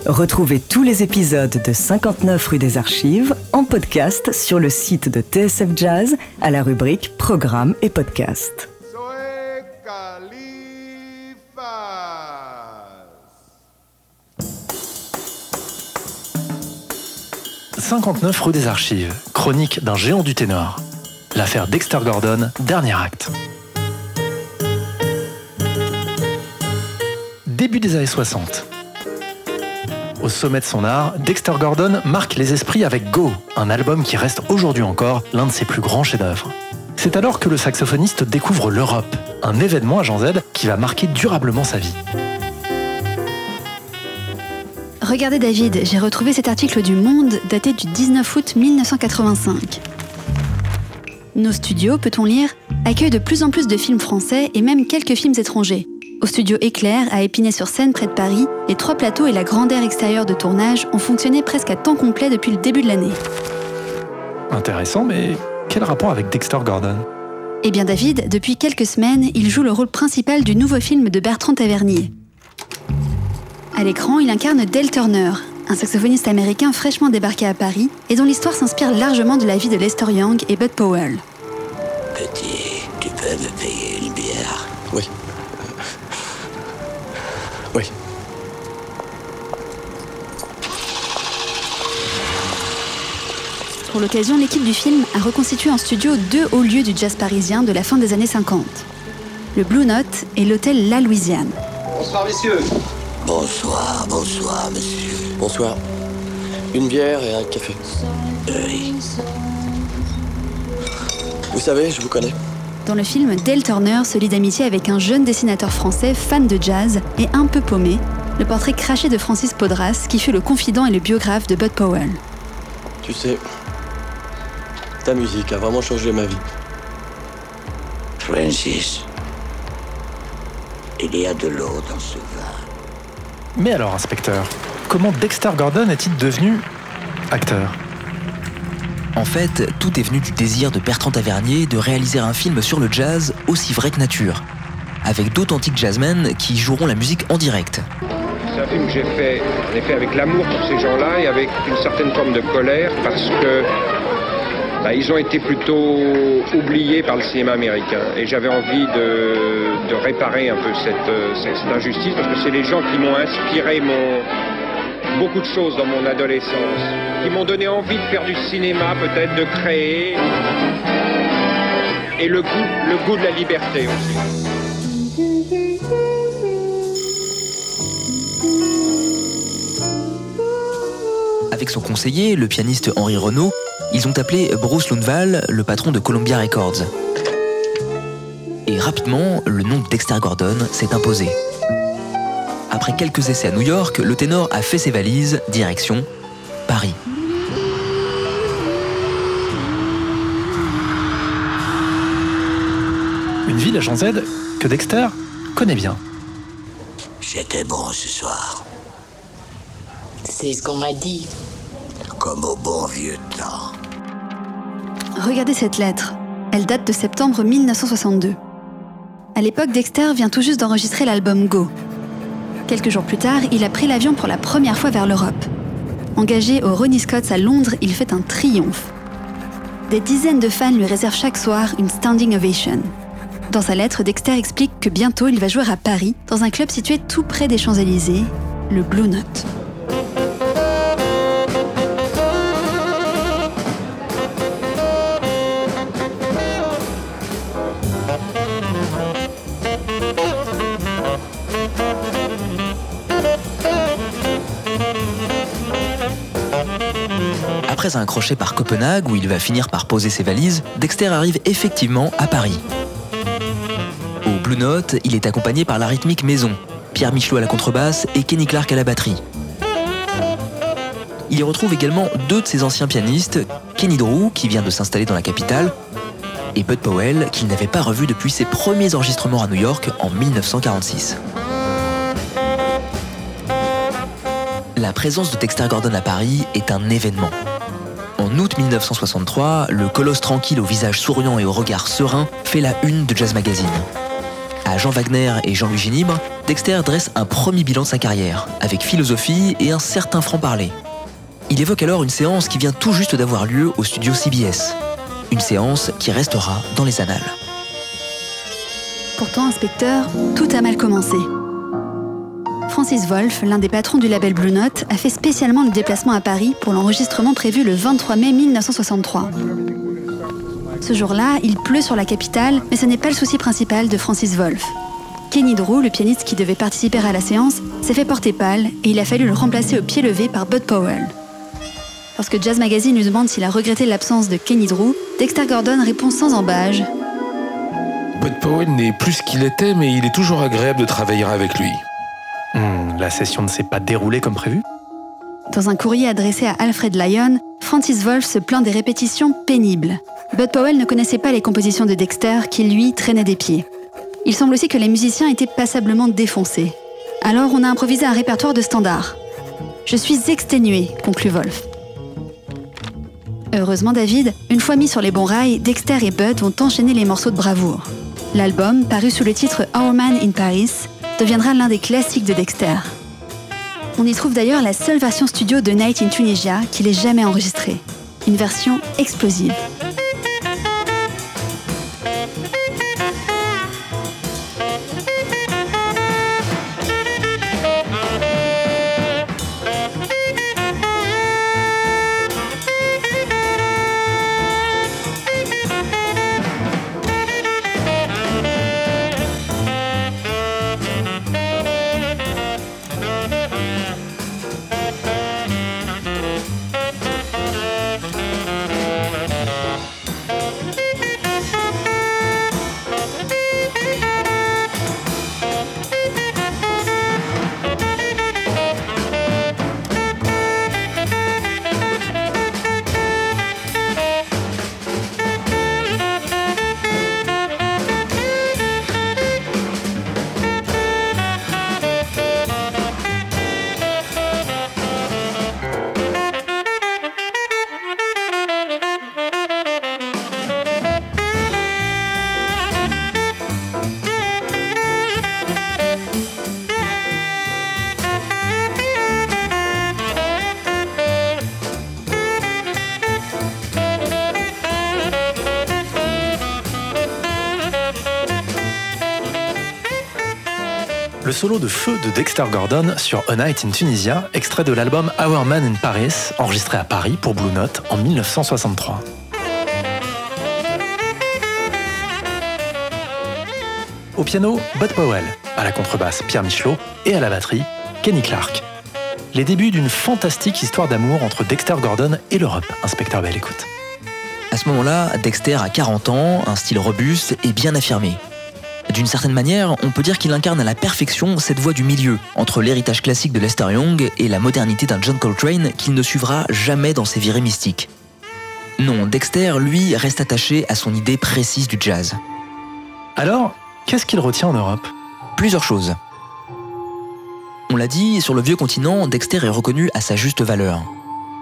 Retrouvez tous les épisodes de 59 rue des Archives en podcast sur le site de TSF Jazz à la rubrique Programmes et podcasts. 59 rue des Archives, chronique d'un géant du ténor. L'affaire Dexter Gordon, dernier acte. Début des années 60. Au sommet de son art, Dexter Gordon marque les esprits avec Go, un album qui reste aujourd'hui encore l'un de ses plus grands chefs-d'œuvre. C'est alors que le saxophoniste découvre l'Europe, un événement à Jean Z qui va marquer durablement sa vie. Regardez David, j'ai retrouvé cet article du Monde daté du 19 août 1985. Nos studios, peut-on lire, accueillent de plus en plus de films français et même quelques films étrangers. Au studio Éclair, à Épinay-sur-Seine, près de Paris, les trois plateaux et la grande aire extérieure de tournage ont fonctionné presque à temps complet depuis le début de l'année. Intéressant, mais quel rapport avec Dexter Gordon? Eh bien David, depuis quelques semaines, il joue le rôle principal du nouveau film de Bertrand Tavernier. À l'écran, il incarne Dale Turner, un saxophoniste américain fraîchement débarqué à Paris et dont l'histoire s'inspire largement de la vie de Lester Young et Bud Powell. Petit, tu peux me payer une bière? Oui. Oui. Pour l'occasion, l'équipe du film a reconstitué en studio deux hauts lieux du jazz parisien de la fin des années 50. Le Blue Note et l'hôtel La Louisiane. Bonsoir, messieurs. Bonsoir, bonsoir, monsieur. Bonsoir. Une bière et un café. Oui. Vous savez, je vous connais. Dans le film, Dale Turner se lie d'amitié avec un jeune dessinateur français fan de jazz et un peu paumé, le portrait craché de Francis Podras, qui fut le confident et le biographe de Bud Powell. Tu sais, ta musique a vraiment changé ma vie. Francis, il y a de l'eau dans ce vin. Mais alors, inspecteur, comment Dexter Gordon est-il devenu acteur? En fait, tout est venu du désir de Bertrand Tavernier de réaliser un film sur le jazz aussi vrai que nature, avec d'authentiques jazzmen qui joueront la musique en direct. C'est un film que j'ai fait, en effet, avec l'amour pour ces gens-là et avec une certaine forme de colère parce que bah, ils ont été plutôt oubliés par le cinéma américain. Et j'avais envie de, réparer un peu cette, euh, cette, cette injustice parce que c'est les gens qui m'ont inspiré mon, beaucoup de choses dans mon adolescence, qui m'ont donné envie de faire du cinéma, peut-être de créer, et le goût, le goût de la liberté aussi. Avec son conseiller, le pianiste Henri Renaud, ils ont appelé Bruce Lundvall le patron de Columbia Records. Et rapidement, le nom de Dexter Gordon s'est imposé. Après quelques essais à New York, le ténor a fait ses valises, direction Paris. Une ville à Jean Z que Dexter connaît bien. J'étais bon ce soir. C'est ce qu'on m'a dit. Comme au bon vieux temps. Regardez cette lettre. Elle date de septembre 1962. À l'époque, Dexter vient tout juste d'enregistrer l'album Go. Quelques jours plus tard, il a pris l'avion pour la première fois vers l'Europe. Engagé au Ronnie Scott's à Londres, il fait un triomphe. Des dizaines de fans lui réservent chaque soir une standing ovation. Dans sa lettre, Dexter explique que bientôt il va jouer à Paris, dans un club situé tout près des Champs-Élysées, le Blue Note. Après un crochet par Copenhague où il va finir par poser ses valises, Dexter arrive effectivement à Paris. Au Blue Note, il est accompagné par la rythmique maison, Pierre Michelot à la contrebasse et Kenny Clark à la batterie. Il y retrouve également deux de ses anciens pianistes, Kenny Drew, qui vient de s'installer dans la capitale, et Bud Powell, qu'il n'avait pas revu depuis ses premiers enregistrements à New York en 1946. La présence de Dexter Gordon à Paris est un événement. En août 1963, le colosse tranquille au visage souriant et au regard serein fait la une de Jazz Magazine. À Jean Wagner et Jean-Louis Génibre, Dexter dresse un premier bilan de sa carrière, avec philosophie et un certain franc-parler. Il évoque alors une séance qui vient tout juste d'avoir lieu au studio CBS. Une séance qui restera dans les annales. Pourtant, inspecteur, tout a mal commencé. Francis Wolff, l'un des patrons du label Blue Note, a fait spécialement le déplacement à Paris pour l'enregistrement prévu le 23 mai 1963. Ce jour-là, il pleut sur la capitale, mais ce n'est pas le souci principal de Francis Wolff. Kenny Drew, le pianiste qui devait participer à la séance, s'est fait porter pâle et il a fallu le remplacer au pied levé par Bud Powell. Lorsque Jazz Magazine lui demande s'il a regretté l'absence de Kenny Drew, Dexter Gordon répond sans embâge Bud Powell n'est plus ce qu'il était, mais il est toujours agréable de travailler avec lui. Hmm, la session ne s'est pas déroulée comme prévu Dans un courrier adressé à Alfred Lyon, Francis Wolff se plaint des répétitions pénibles. Bud Powell ne connaissait pas les compositions de Dexter qui, lui, traînait des pieds. Il semble aussi que les musiciens étaient passablement défoncés. Alors on a improvisé un répertoire de standards. Je suis exténué, conclut Wolff. Heureusement David, une fois mis sur les bons rails, Dexter et Bud vont enchaîner les morceaux de bravoure. L'album, paru sous le titre Our Man in Paris, deviendra l'un des classiques de Dexter. On y trouve d'ailleurs la seule version studio de Night in Tunisia qu'il ait jamais enregistrée. Une version explosive. Solo de feu de Dexter Gordon sur A Night in Tunisia, extrait de l'album Our Man in Paris, enregistré à Paris pour Blue Note en 1963. Au piano, Bud Powell, à la contrebasse, Pierre Michelot, et à la batterie, Kenny Clark. Les débuts d'une fantastique histoire d'amour entre Dexter Gordon et l'Europe, inspecteur Bell écoute. À ce moment-là, Dexter a 40 ans, un style robuste et bien affirmé. D'une certaine manière, on peut dire qu'il incarne à la perfection cette voie du milieu, entre l'héritage classique de Lester Young et la modernité d'un John Coltrane qu'il ne suivra jamais dans ses virées mystiques. Non, Dexter, lui, reste attaché à son idée précise du jazz. Alors, qu'est-ce qu'il retient en Europe? Plusieurs choses. l'a dit, sur le vieux continent, Dexter est reconnu à sa juste valeur.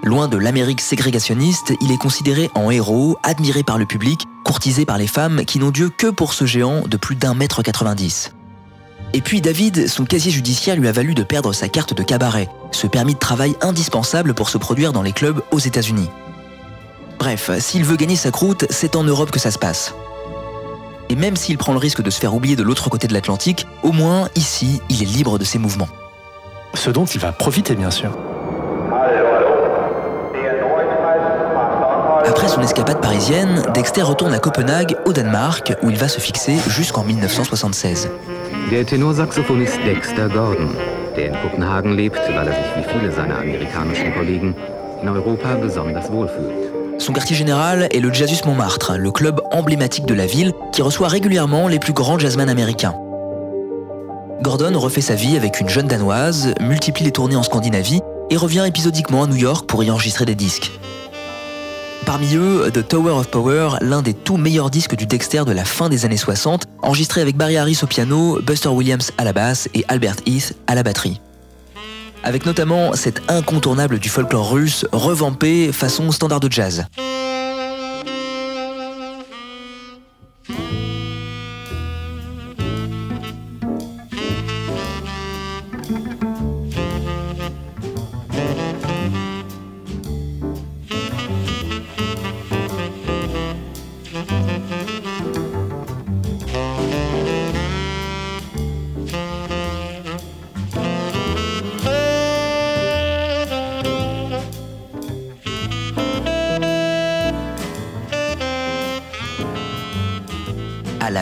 Loin de l'Amérique ségrégationniste, il est considéré en héros, admiré par le public, courtisé par les femmes qui n'ont Dieu que pour ce géant de plus d'un mètre 90. Et puis David, son casier judiciaire lui a valu de perdre sa carte de cabaret, ce permis de travail indispensable pour se produire dans les clubs aux États-Unis. Bref, s'il veut gagner sa croûte, c'est en Europe que ça se passe. Et même s'il prend le risque de se faire oublier de l'autre côté de l'Atlantique, au moins ici, il est libre de ses mouvements. Ce dont il va profiter bien sûr. Après son escapade parisienne, Dexter retourne à Copenhague, au Danemark, où il va se fixer jusqu'en 1976. Der Tenorsaxophonist Dexter Gordon, der in Kopenhagen lebt, weil er sich wie viele seiner amerikanischen Kollegen in Europa besonders wohlfühlt. Son quartier général est le Jazzus Montmartre, le club emblématique de la ville qui reçoit régulièrement les plus grands jazzmen américains. Gordon refait sa vie avec une jeune danoise, multiplie les tournées en Scandinavie et revient épisodiquement à New York pour y enregistrer des disques. Parmi eux, The Tower of Power, l'un des tout meilleurs disques du Dexter de la fin des années 60, enregistré avec Barry Harris au piano, Buster Williams à la basse et Albert Heath à la batterie. Avec notamment cet incontournable du folklore russe, revampé façon standard de jazz.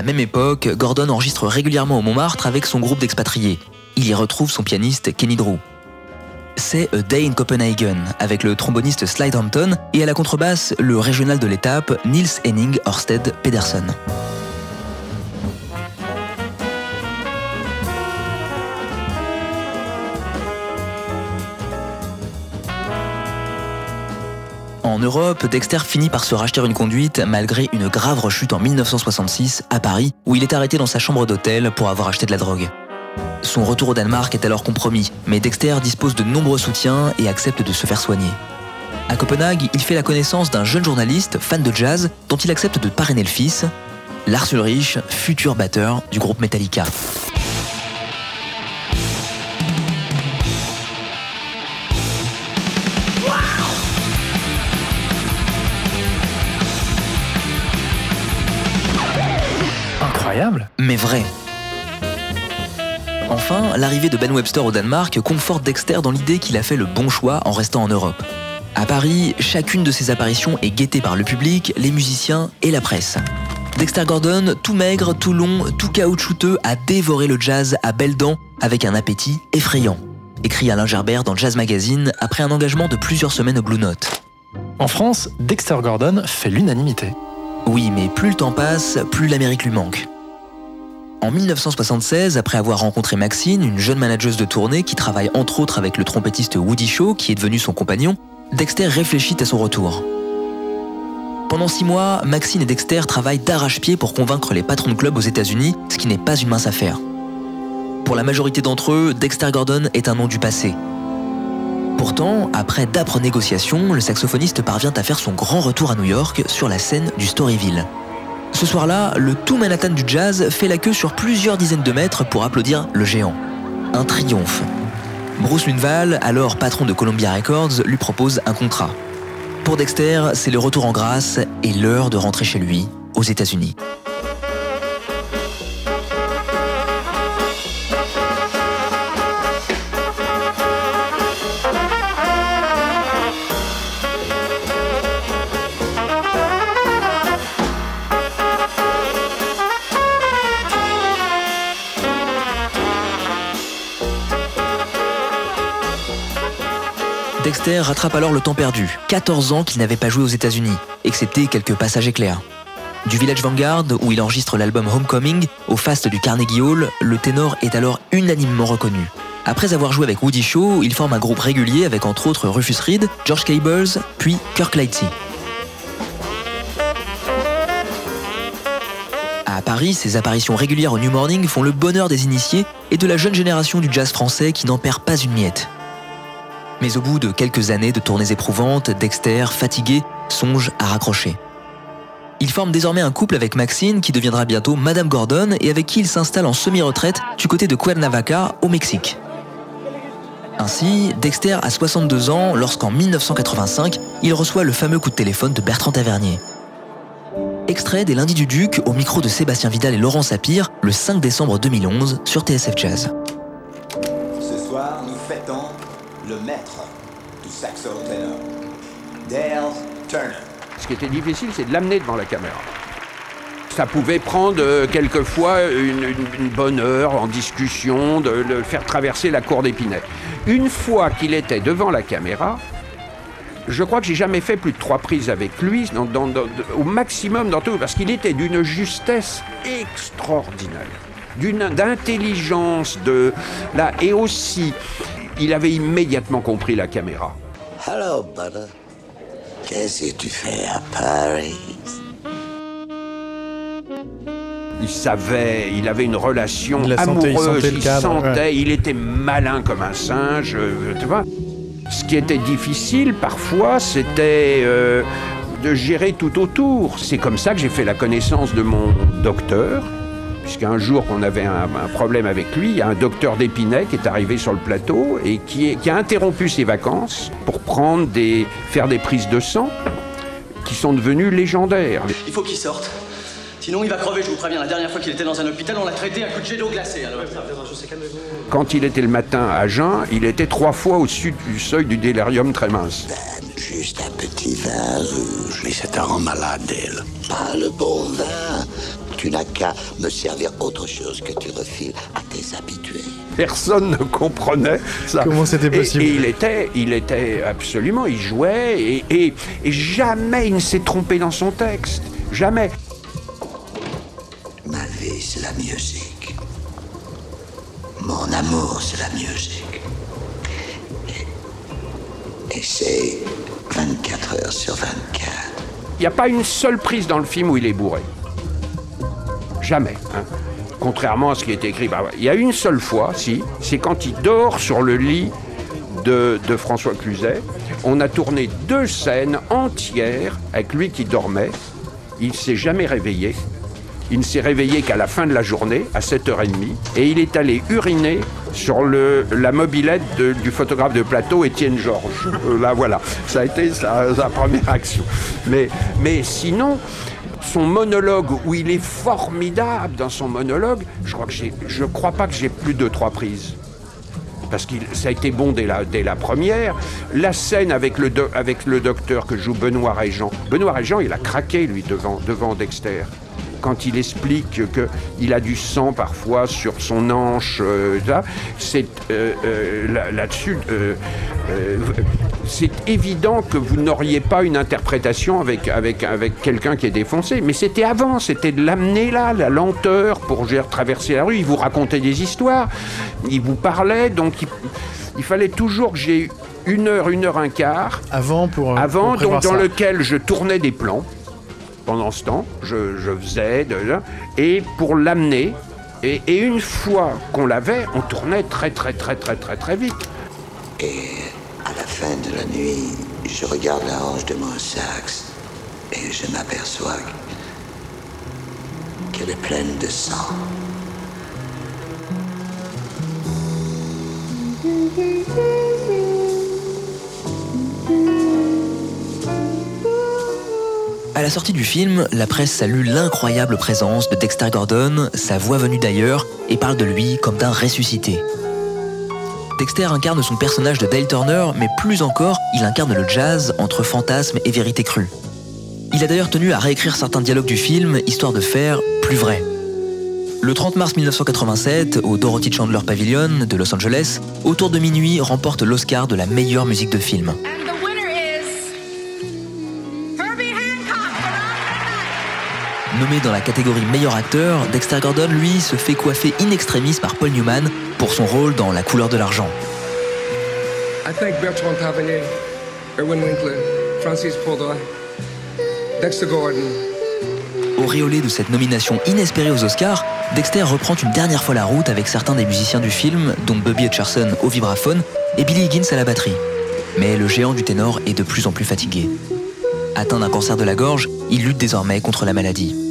Même époque, Gordon enregistre régulièrement au Montmartre avec son groupe d'expatriés. Il y retrouve son pianiste Kenny Drew. C'est A Day in Copenhagen avec le tromboniste Slide Hampton et à la contrebasse le régional de l'étape Niels Henning Ørsted Pedersen. En Europe, Dexter finit par se racheter une conduite malgré une grave rechute en 1966 à Paris, où il est arrêté dans sa chambre d'hôtel pour avoir acheté de la drogue. Son retour au Danemark est alors compromis, mais Dexter dispose de nombreux soutiens et accepte de se faire soigner. À Copenhague, il fait la connaissance d'un jeune journaliste, fan de jazz, dont il accepte de parrainer le fils, Lars Ulrich, futur batteur du groupe Metallica. Mais vrai. Enfin, l'arrivée de Ben Webster au Danemark conforte Dexter dans l'idée qu'il a fait le bon choix en restant en Europe. À Paris, chacune de ses apparitions est guettée par le public, les musiciens et la presse. Dexter Gordon, tout maigre, tout long, tout caoutchouteux, a dévoré le jazz à belles dents avec un appétit effrayant. Écrit Alain Gerbert dans Jazz Magazine après un engagement de plusieurs semaines au Blue Note. En France, Dexter Gordon fait l'unanimité. Oui, mais plus le temps passe, plus l'Amérique lui manque. En 1976, après avoir rencontré Maxine, une jeune manageuse de tournée qui travaille entre autres avec le trompettiste Woody Shaw, qui est devenu son compagnon, Dexter réfléchit à son retour. Pendant six mois, Maxine et Dexter travaillent d'arrache-pied pour convaincre les patrons de clubs aux États-Unis, ce qui n'est pas une mince affaire. Pour la majorité d'entre eux, Dexter Gordon est un nom du passé. Pourtant, après d'âpres négociations, le saxophoniste parvient à faire son grand retour à New York sur la scène du Storyville. Ce soir-là, le tout Manhattan du jazz fait la queue sur plusieurs dizaines de mètres pour applaudir le géant. Un triomphe. Bruce Lunval, alors patron de Columbia Records, lui propose un contrat. Pour Dexter, c'est le retour en grâce et l'heure de rentrer chez lui, aux États-Unis. Dexter rattrape alors le temps perdu, 14 ans qu'il n'avait pas joué aux États-Unis, excepté quelques passages éclairs. Du Village Vanguard, où il enregistre l'album Homecoming, au Fast du Carnegie Hall, le ténor est alors unanimement reconnu. Après avoir joué avec Woody Shaw, il forme un groupe régulier avec entre autres Rufus Reed, George Cables, puis Kirk Lightsey. À Paris, ses apparitions régulières au New Morning font le bonheur des initiés et de la jeune génération du jazz français qui n'en perd pas une miette. Mais au bout de quelques années de tournées éprouvantes, Dexter, fatigué, songe à raccrocher. Il forme désormais un couple avec Maxine qui deviendra bientôt Madame Gordon et avec qui il s'installe en semi-retraite du côté de Cuernavaca au Mexique. Ainsi, Dexter a 62 ans lorsqu'en 1985, il reçoit le fameux coup de téléphone de Bertrand Tavernier. Extrait des Lundis du Duc au micro de Sébastien Vidal et Laurent Sapir le 5 décembre 2011 sur TSF Jazz. Maître du saxo Dale Turner. Ce qui était difficile, c'est de l'amener devant la caméra. Ça pouvait prendre euh, quelquefois une, bonne heure en discussion, de le faire traverser la cour d'Épinay. Une fois qu'il était devant la caméra, je crois que j'ai jamais fait plus de trois prises avec lui, au maximum dans tout, parce qu'il était d'une justesse extraordinaire, d'une d'intelligence, de là, et aussi, il avait immédiatement compris la caméra. Hello, butter. Qu'est-ce que tu fais à Paris? Il savait, il avait une relation Il la sentait, il amoureuse, sentait il cadre, sentait, ouais. il était malin comme un singe, euh, tu vois. Ce qui était difficile parfois, c'était euh, de gérer tout autour. C'est comme ça que j'ai fait la connaissance de mon docteur, puisqu'un jour qu'on avait un, un problème avec lui, il y a un docteur d'Épinay qui est arrivé sur le plateau et qui, est- qui a interrompu ses vacances pour prendre des, faire des prises de sang qui sont devenues légendaires. Il faut qu'il sorte. Sinon, il va crever, je vous préviens. La dernière fois qu'il était dans un hôpital, on l'a traité à coup de jet d'eau glacée. Alors, je sais, calmez-vous. Quand il était le matin à jeun, il était trois fois au-dessus du seuil du délirium très mince. Juste un petit vin rouge. Mais ça te rend malade, Dale. Pas le bon vin. Tu n'as qu'à me servir autre chose que tu refiles à tes habitués. Personne ne comprenait ça. Comment c'était Et- possible et, il était, il était absolument, il jouait et, et- et jamais il ne s'est trompé dans son texte. Jamais. Ma vie, c'est la musique. Mon amour, c'est la musique. Et, et c'est 24 heures sur 24. Il n'y a pas une seule prise dans le film où il est bourré. Jamais. hein. Contrairement à ce qui est écrit. Bah. Il y a une seule fois, si, c'est quand il dort sur le lit de, de François Cluzet. On a tourné deux scènes entières avec lui qui dormait. Il ne s'est jamais réveillé. Il ne s'est réveillé qu'à la fin de la journée, à 7h30, et il est allé uriner sur le, la mobilette du photographe de plateau, Étienne Georges. Euh, là, voilà, ça a été sa, sa première action. Mais, mais sinon, son monologue, où il est formidable dans son monologue, je crois que j'ai, je crois pas que j'ai plus de trois prises parce que ça a été bon dès la, dès la première. La scène avec le, avec le docteur que joue Benoît Régent. Benoît Régent, il a craqué, lui, devant, devant Dexter. Quand il explique qu'il a du sang parfois sur son hanche, euh, c'est euh, euh, là- là-dessus, c'est évident que vous n'auriez pas une interprétation avec, avec, avec quelqu'un qui est défoncé. Mais c'était avant, c'était de l'amener là, la lenteur pour traverser la rue. Il vous racontait des histoires, il vous parlait, donc il, il fallait toujours que j'ai une heure, une heure, un quart Avant pour. avant, pour donc, dans ça. lequel je tournais des plans pendant ce temps, je, je faisais, de, et pour l'amener, et, et une fois qu'on l'avait, on tournait très très très très très très vite. Et à la fin de la nuit, je regarde la hanche de mon sax et je m'aperçois qu'elle est pleine de sang. À la sortie du film, la presse salue l'incroyable présence de Dexter Gordon, sa voix venue d'ailleurs, et parle de lui comme d'un ressuscité. Dexter incarne son personnage de Dale Turner, mais plus encore, il incarne le jazz entre fantasme et vérité crue. Il a d'ailleurs tenu à réécrire certains dialogues du film, histoire de faire plus vrai. Le 30 mars 1987, au Dorothy Chandler Pavilion de Los Angeles, Autour de minuit remporte l'Oscar de la meilleure musique de film. Nommé dans la catégorie meilleur acteur, Dexter Gordon, lui, se fait coiffer in extremis par Paul Newman pour son rôle dans La couleur de l'argent. I thank Bertrand Tavernier, Erwin Winkler, Francis Paul Dexter Gordon, Auréolé de cette nomination inespérée aux Oscars, Dexter reprend une dernière fois la route avec certains des musiciens du film, dont Bobby Hutcherson au vibraphone et Billy Higgins à la batterie. Mais le géant du ténor est de plus en plus fatigué. Atteint d'un cancer de la gorge, il lutte désormais contre la maladie.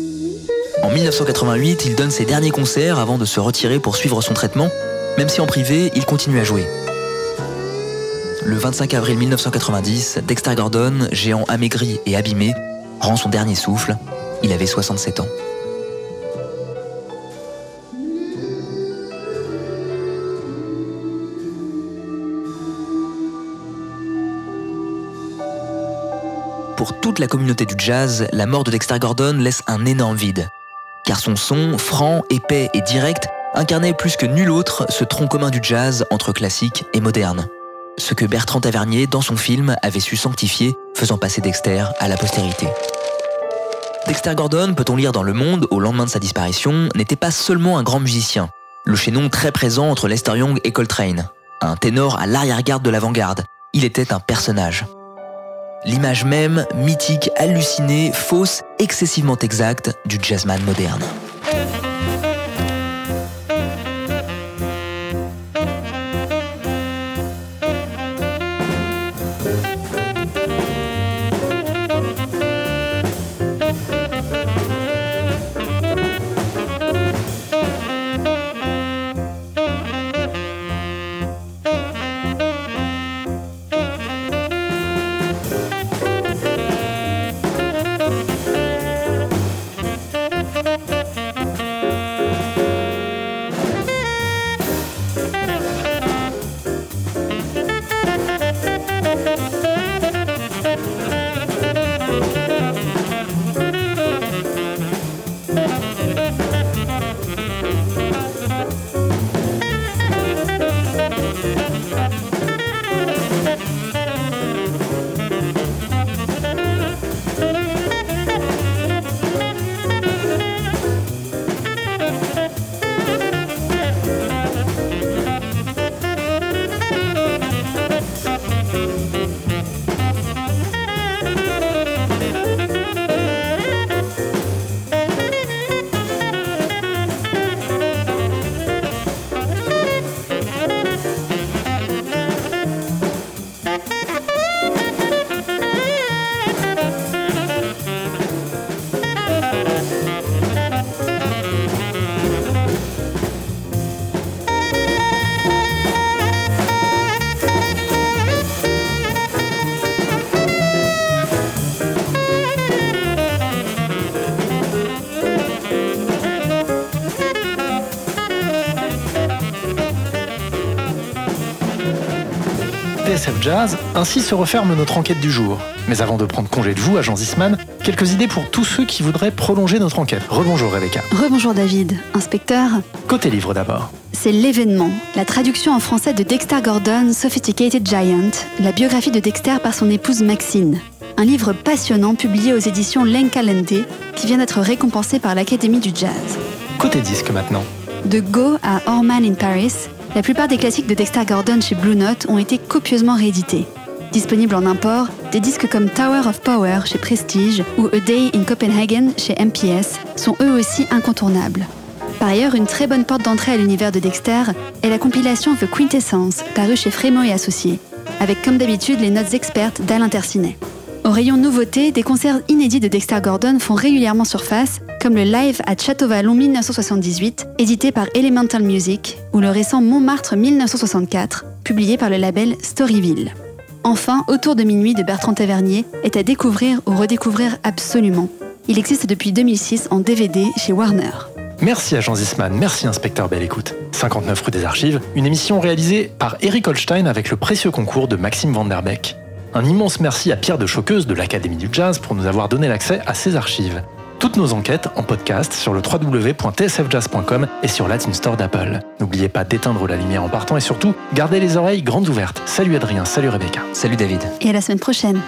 En 1988, il donne ses derniers concerts avant de se retirer pour suivre son traitement, même si en privé, il continue à jouer. Le 25 avril 1990, Dexter Gordon, géant amaigri et abîmé, rend son dernier souffle. Il avait 67 ans. Pour toute la communauté du jazz, la mort de Dexter Gordon laisse un énorme vide. Car son son, franc, épais et direct, incarnait plus que nul autre ce tronc commun du jazz entre classique et moderne. Ce que Bertrand Tavernier, dans son film, avait su sanctifier, faisant passer Dexter à la postérité. Dexter Gordon, peut-on lire dans Le Monde, au lendemain de sa disparition, n'était pas seulement un grand musicien, le chaînon très présent entre Lester Young et Coltrane, un ténor à l'arrière-garde de l'avant-garde. Il était un personnage. L'image même, mythique, hallucinée, fausse, excessivement exacte du jazzman moderne. Ainsi se referme notre enquête du jour. Mais avant de prendre congé de vous, agent Zisman, quelques idées pour tous ceux qui voudraient prolonger notre enquête. Rebonjour Rebecca. Rebonjour David, inspecteur. Côté livre d'abord. C'est l'événement, la traduction en français de Dexter Gordon, Sophisticated Giant, la biographie de Dexter par son épouse Maxine. Un livre passionnant publié aux éditions Lenkalende qui vient d'être récompensé par l'Académie du Jazz. Côté disque maintenant. De Go à Orman in Paris, la plupart des classiques de Dexter Gordon chez Blue Note ont été copieusement réédités. Disponibles en import, des disques comme Tower of Power chez Prestige ou A Day in Copenhagen chez MPS sont eux aussi incontournables. Par ailleurs, une très bonne porte d'entrée à l'univers de Dexter est la compilation The Quintessence, parue chez Frémo et Associés, avec comme d'habitude les notes expertes d'Alain Tercinet. Au rayon nouveautés, des concerts inédits de Dexter Gordon font régulièrement surface, comme le Live à Château Vallon 1978, édité par Elemental Music, ou le récent Montmartre 1964, publié par le label Storyville. Enfin, Autour de minuit de Bertrand Tavernier est à découvrir ou redécouvrir absolument. Il existe depuis 2006 en DVD chez Warner. Merci agent Zisman, merci inspecteur Belle Écoute. 59 rue des Archives, une émission réalisée par Eric Holstein avec le précieux concours de Maxime Vanderbeck. Un immense merci à Pierre de Choqueuse de l'Académie du Jazz pour nous avoir donné l'accès à ces archives. Toutes nos enquêtes en podcast sur le www.tsfjazz.com et sur Latin Store d'Apple. N'oubliez pas d'éteindre la lumière en partant et surtout, gardez les oreilles grandes ouvertes. Salut Adrien, salut Rebecca. Salut David. Et à la semaine prochaine.